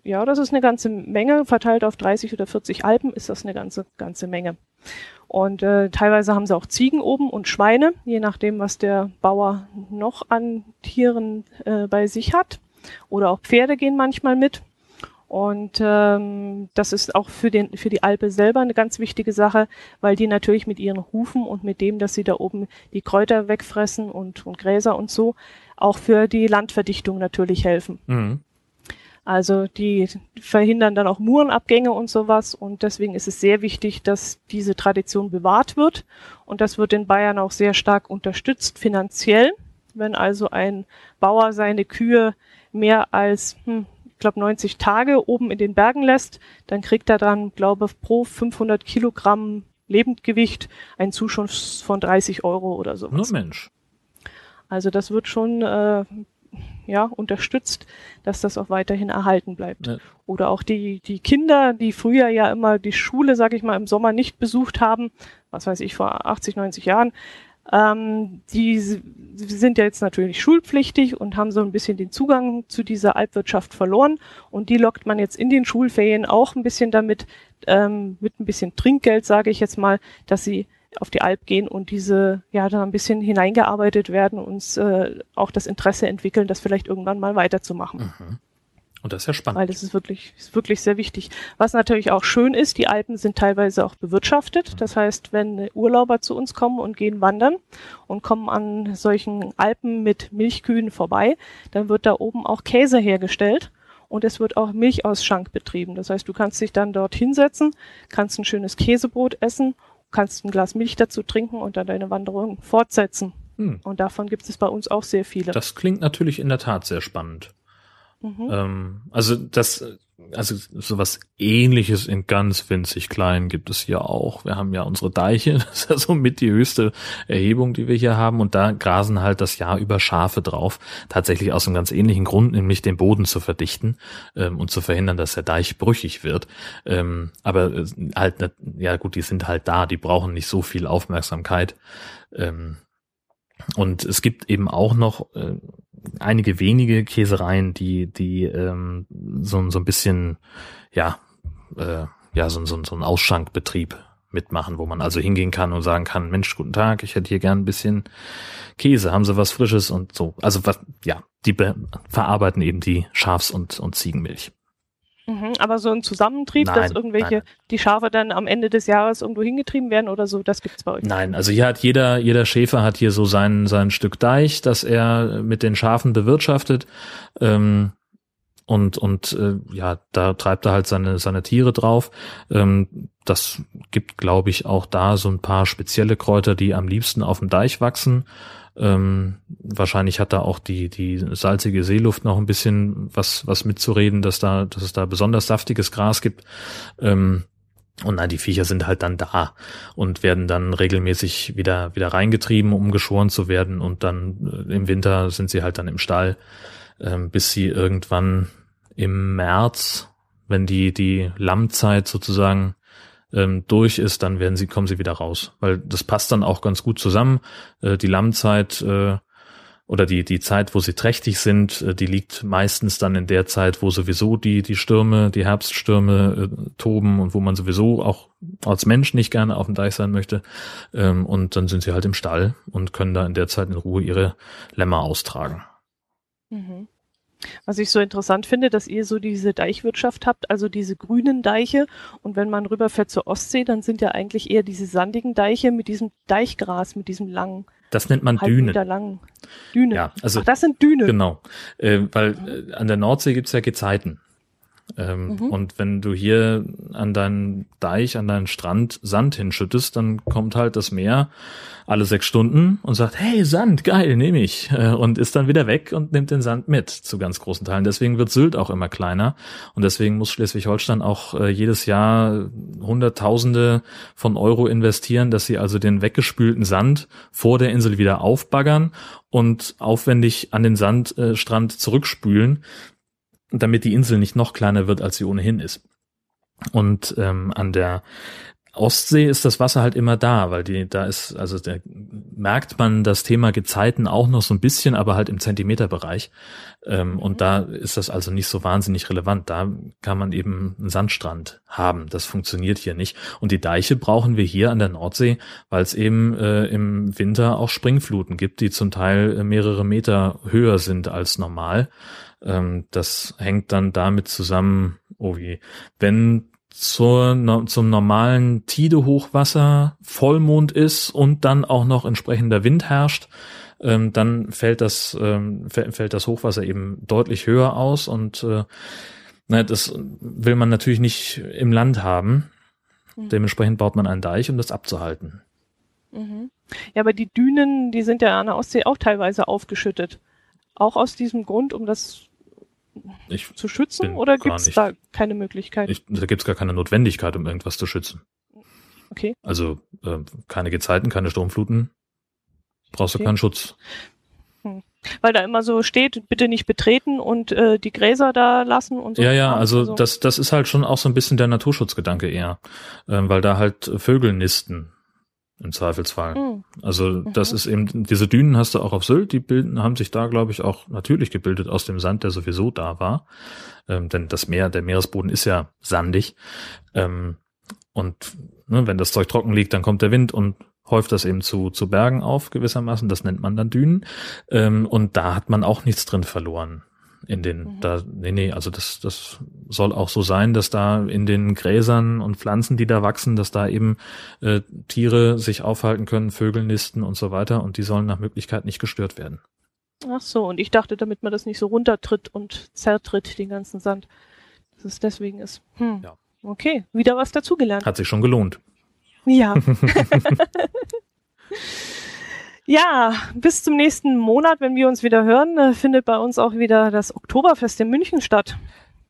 ja, das ist eine ganze Menge. Verteilt auf 30 oder 40 Alpen ist das eine ganze, ganze Menge. Und äh, teilweise haben sie auch Ziegen oben und Schweine, je nachdem, was der Bauer noch an Tieren äh, bei sich hat. Oder auch Pferde gehen manchmal mit. Und ähm, das ist auch für, den, für die Alpe selber eine ganz wichtige Sache, weil die natürlich mit ihren Hufen und mit dem, dass sie da oben die Kräuter wegfressen und, und Gräser und so, auch für die Landverdichtung natürlich helfen. Mhm. Also die verhindern dann auch Murenabgänge und sowas und deswegen ist es sehr wichtig, dass diese Tradition bewahrt wird und das wird in Bayern auch sehr stark unterstützt finanziell. Wenn also ein Bauer seine Kühe mehr als, hm, ich glaube 90 Tage oben in den Bergen lässt, dann kriegt er dann, glaube ich, pro 500 Kilogramm Lebendgewicht einen Zuschuss von 30 Euro oder so.
Nur Mensch.
Also das wird schon äh, ja, unterstützt, dass das auch weiterhin erhalten bleibt. Ja. Oder auch die, die Kinder, die früher ja immer die Schule, sag ich mal, im Sommer nicht besucht haben, was weiß ich, vor 80, 90 Jahren, ähm, die sind ja jetzt natürlich schulpflichtig und haben so ein bisschen den Zugang zu dieser Alpwirtschaft verloren. Und die lockt man jetzt in den Schulferien auch ein bisschen damit, ähm, mit ein bisschen Trinkgeld, sage ich jetzt mal, dass sie auf die Alp gehen und diese ja da ein bisschen hineingearbeitet werden und äh, auch das Interesse entwickeln, das vielleicht irgendwann mal weiterzumachen. Mhm.
Und das ist ja spannend.
Weil das ist wirklich, ist wirklich sehr wichtig. Was natürlich auch schön ist, die Alpen sind teilweise auch bewirtschaftet. Mhm. Das heißt, wenn Urlauber zu uns kommen und gehen wandern und kommen an solchen Alpen mit Milchkühen vorbei, dann wird da oben auch Käse hergestellt und es wird auch Milchausschank betrieben. Das heißt, du kannst dich dann dort hinsetzen, kannst ein schönes Käsebrot essen kannst ein Glas Milch dazu trinken und dann deine Wanderung fortsetzen. Hm. Und davon gibt es bei uns auch sehr viele.
Das klingt natürlich in der Tat sehr spannend. Mhm. Ähm, also das also sowas ähnliches in ganz winzig klein gibt es hier auch. Wir haben ja unsere Deiche, das ist ja so mit die höchste Erhebung, die wir hier haben und da grasen halt das Jahr über Schafe drauf. Tatsächlich aus einem ganz ähnlichen Grund, nämlich den Boden zu verdichten ähm, und zu verhindern, dass der Deich brüchig wird. Ähm, aber äh, halt, ja gut, die sind halt da, die brauchen nicht so viel Aufmerksamkeit. Ähm, und es gibt eben auch noch äh, einige wenige Käsereien, die, die ähm, so, so ein bisschen, ja, äh, ja, so, so, so ein Ausschankbetrieb mitmachen, wo man also hingehen kann und sagen kann, Mensch, guten Tag, ich hätte hier gern ein bisschen Käse, haben Sie was Frisches und so. Also was, ja, die verarbeiten eben die Schafs- und, und Ziegenmilch.
Mhm, aber so ein Zusammentrieb, nein, dass irgendwelche, nein. die Schafe dann am Ende des Jahres irgendwo hingetrieben werden oder so, das gibt's bei euch?
Nein, also hier hat jeder, jeder Schäfer hat hier so sein, sein Stück Deich, das er mit den Schafen bewirtschaftet. Ähm, und und äh, ja, da treibt er halt seine seine Tiere drauf. Ähm, das gibt, glaube ich, auch da so ein paar spezielle Kräuter, die am liebsten auf dem Deich wachsen. Ähm, wahrscheinlich hat da auch die, die salzige Seeluft noch ein bisschen was, was mitzureden, dass da, dass es da besonders saftiges Gras gibt. Ähm, und nein, die Viecher sind halt dann da und werden dann regelmäßig wieder, wieder reingetrieben, um geschoren zu werden. Und dann äh, im Winter sind sie halt dann im Stall, ähm, bis sie irgendwann im März, wenn die, die Lammzeit sozusagen ähm, durch ist, dann werden sie, kommen sie wieder raus. Weil das passt dann auch ganz gut zusammen. Äh, die Lammzeit äh, oder die, die Zeit, wo sie trächtig sind, äh, die liegt meistens dann in der Zeit, wo sowieso die, die Stürme, die Herbststürme äh, toben und wo man sowieso auch als Mensch nicht gerne auf dem Deich sein möchte. Ähm, und dann sind sie halt im Stall und können da in der Zeit in Ruhe ihre Lämmer austragen.
Mhm. Was ich so interessant finde, dass ihr so diese Deichwirtschaft habt, also diese grünen Deiche. Und wenn man rüberfährt zur Ostsee, dann sind ja eigentlich eher diese sandigen Deiche mit diesem Deichgras, mit diesem langen.
Das nennt man Dünen.
Lang. Dünen.
Ja, also,
Ach, das sind Dünen.
Genau. Äh, weil äh, an der Nordsee gibt's ja Gezeiten. Ähm, mhm. Und wenn du hier an deinen Deich, an deinen Strand Sand hinschüttest, dann kommt halt das Meer alle sechs Stunden und sagt, hey, Sand, geil, nehme ich. Äh, und ist dann wieder weg und nimmt den Sand mit zu ganz großen Teilen. Deswegen wird Sylt auch immer kleiner. Und deswegen muss Schleswig-Holstein auch äh, jedes Jahr Hunderttausende von Euro investieren, dass sie also den weggespülten Sand vor der Insel wieder aufbaggern und aufwendig an den Sandstrand zurückspülen, damit die Insel nicht noch kleiner wird, als sie ohnehin ist. Und ähm, an der Ostsee ist das Wasser halt immer da, weil die, da ist, also da merkt man das Thema Gezeiten auch noch so ein bisschen, aber halt im Zentimeterbereich. Ähm, und da ist das also nicht so wahnsinnig relevant. Da kann man eben einen Sandstrand haben. Das funktioniert hier nicht. Und die Deiche brauchen wir hier an der Nordsee, weil es eben äh, im Winter auch Springfluten gibt, die zum Teil äh, mehrere Meter höher sind als normal. Ähm, das hängt dann damit zusammen, oh wie, wenn zur, no, zum normalen Tide-Hochwasser Vollmond ist und dann auch noch entsprechender Wind herrscht, ähm, dann fällt das, ähm, fällt das Hochwasser eben deutlich höher aus und äh, na, das will man natürlich nicht im Land haben. Mhm. Dementsprechend baut man einen Deich, um das abzuhalten.
Mhm. Ja, aber die Dünen, die sind ja an der Ostsee auch teilweise aufgeschüttet. Auch aus diesem Grund, um das ich zu schützen oder gibt es da keine Möglichkeit?
Ich, da gibt es gar keine Notwendigkeit, um irgendwas zu schützen.
Okay.
Also äh, keine Gezeiten, keine Sturmfluten, brauchst okay. du keinen Schutz.
Hm. Weil da immer so steht, bitte nicht betreten und äh, die Gräser da lassen und so.
Ja, ja, also so. das, das ist halt schon auch so ein bisschen der Naturschutzgedanke eher, äh, weil da halt Vögel nisten im Zweifelsfall. Mhm. Also mhm. das ist eben, diese Dünen hast du auch auf Sylt, die bilden, haben sich da, glaube ich, auch natürlich gebildet aus dem Sand, der sowieso da war. Ähm, denn das Meer, der Meeresboden ist ja sandig. Ähm, und ne, wenn das Zeug trocken liegt, dann kommt der Wind und häuft das eben zu, zu Bergen auf, gewissermaßen. Das nennt man dann Dünen. Ähm, und da hat man auch nichts drin verloren in den, mhm. da, nee, nee, also das, das soll auch so sein, dass da in den Gräsern und Pflanzen, die da wachsen, dass da eben äh, Tiere sich aufhalten können, Vögel nisten und so weiter und die sollen nach Möglichkeit nicht gestört werden.
Ach so, und ich dachte, damit man das nicht so runtertritt und zertritt, den ganzen Sand, dass es deswegen ist. Hm. Ja. Okay, wieder was dazugelernt.
Hat sich schon gelohnt.
Ja. Ja, bis zum nächsten Monat, wenn wir uns wieder hören, äh, findet bei uns auch wieder das Oktoberfest in München statt.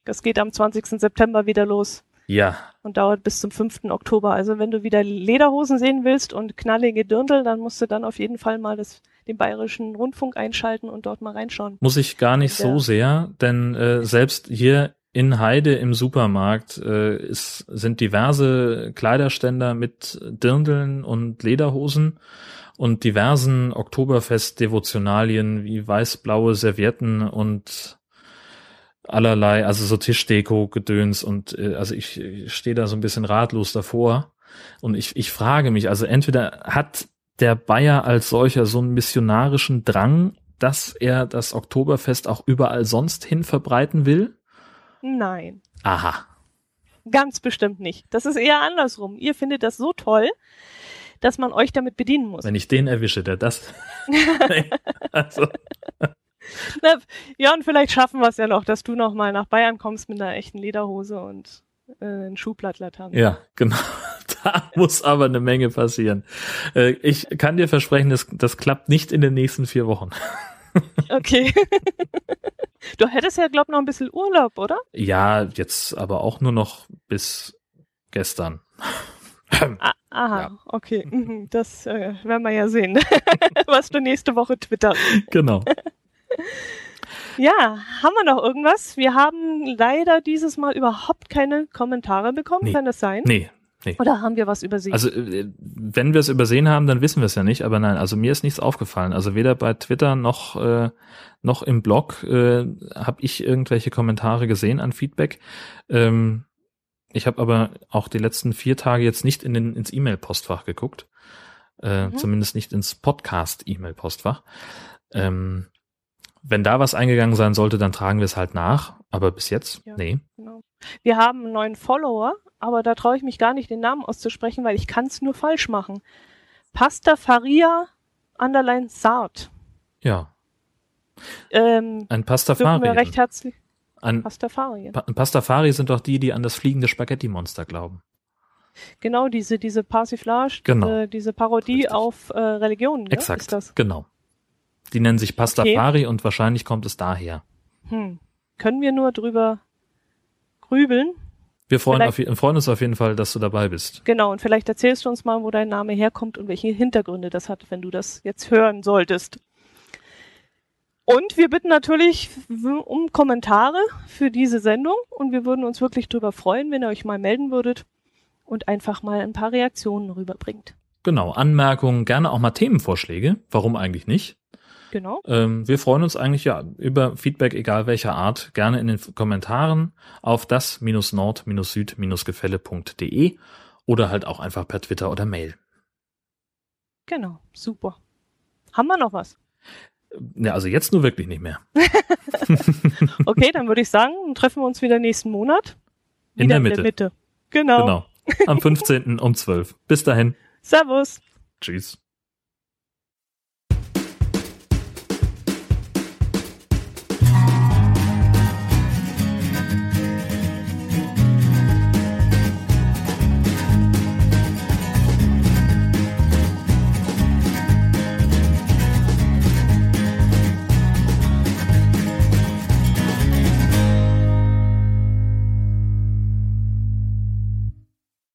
Das geht am 20. September wieder los
Ja,
und dauert bis zum 5. Oktober. Also wenn du wieder Lederhosen sehen willst und knallige Dirndl, dann musst du dann auf jeden Fall mal das, den bayerischen Rundfunk einschalten und dort mal reinschauen.
muss ich gar nicht so
Ja.
sehr, denn äh, selbst hier in Heide im Supermarkt äh, ist, sind diverse Kleiderständer mit Dirndeln und Lederhosen und diversen Oktoberfest-Devotionalien wie weiß-blaue Servietten und allerlei, also so Tischdeko-Gedöns und äh, also ich, ich stehe da so ein bisschen ratlos davor und ich, ich frage mich, also entweder hat der Bayer als solcher so einen missionarischen Drang, dass er das Oktoberfest auch überall sonst hin verbreiten will?
Nein,
Aha.
ganz bestimmt nicht. Das ist eher andersrum. Ihr findet das so toll, dass man euch damit bedienen muss.
Wenn ich den erwische, der das. also,
Na, ja, und vielleicht schaffen wir es ja noch, dass du noch mal nach Bayern kommst mit einer echten Lederhose und äh, ein Schuhblattlattern.
ja, genau. Da muss aber eine Menge passieren. Äh, ich kann dir versprechen, das, das klappt nicht in den nächsten vier Wochen.
Okay. du hättest ja, glaub noch ein bisschen Urlaub, oder?
Ja, jetzt aber auch nur noch bis gestern.
Ah, aha,
Ja.
okay. Mhm, Das äh, werden wir ja sehen, was du nächste Woche twitterst.
genau.
Ja, haben wir noch irgendwas? Wir haben leider dieses Mal überhaupt keine Kommentare bekommen,
Nee.
kann das sein?
Nee,
Oder haben wir was übersehen?
Also äh, wenn wir es übersehen haben, dann wissen wir es ja nicht. Aber nein, also mir ist nichts aufgefallen. Also weder bei Twitter noch äh, noch im Blog äh, habe ich irgendwelche Kommentare gesehen an Feedback. Ähm, ich habe aber auch die letzten vier Tage jetzt nicht in den, ins E-Mail-Postfach geguckt. Äh,
Mhm.
Zumindest nicht ins Podcast-E-Mail-Postfach. Ähm, wenn da was eingegangen sein sollte, dann tragen wir es halt nach. Aber bis jetzt,
Ja.
nee.
Genau. Wir haben einen neuen Follower, aber da traue ich mich gar nicht, den Namen auszusprechen, weil ich kann es nur falsch machen. Pasta Faria Underline Saat.
Ja,
Ähm,
ein Pastafari.
recht herzlich
Ein
Pastafari.
Pa Pastafari sind doch die, die an das fliegende Spaghetti-Monster glauben.
Genau, diese, diese Persiflage,
Genau.
diese, diese Parodie
Richtig.
auf äh, Religion, ne?
Exakt.
ist das.
Genau. Die nennen sich Pastafari und wahrscheinlich kommt es daher.
Hm. Können wir nur drüber grübeln?
Wir freuen, auf, freuen uns auf jeden Fall, dass du dabei bist.
Genau, und vielleicht erzählst du uns mal, wo dein Name herkommt und welche Hintergründe das hat, wenn du das jetzt hören solltest. Und wir bitten natürlich um Kommentare für diese Sendung und wir würden uns wirklich drüber freuen, wenn ihr euch mal melden würdet und einfach mal ein paar Reaktionen rüberbringt.
Genau, Anmerkungen, gerne auch mal Themenvorschläge. Warum eigentlich nicht?
Genau.
Ähm, wir freuen uns eigentlich ja über Feedback, egal welcher Art, gerne in den Kommentaren auf das-nord-süd-gefälle.de oder halt auch einfach per Twitter oder Mail.
Genau. Super. Haben wir noch was?
Ja, also jetzt nur wirklich nicht mehr.
Okay, dann würde ich sagen, treffen wir uns wieder nächsten Monat.
In
Wieder
der Mitte.
In der Mitte. Genau.
Genau. Am 15. um 12. Bis dahin.
Servus.
Tschüss.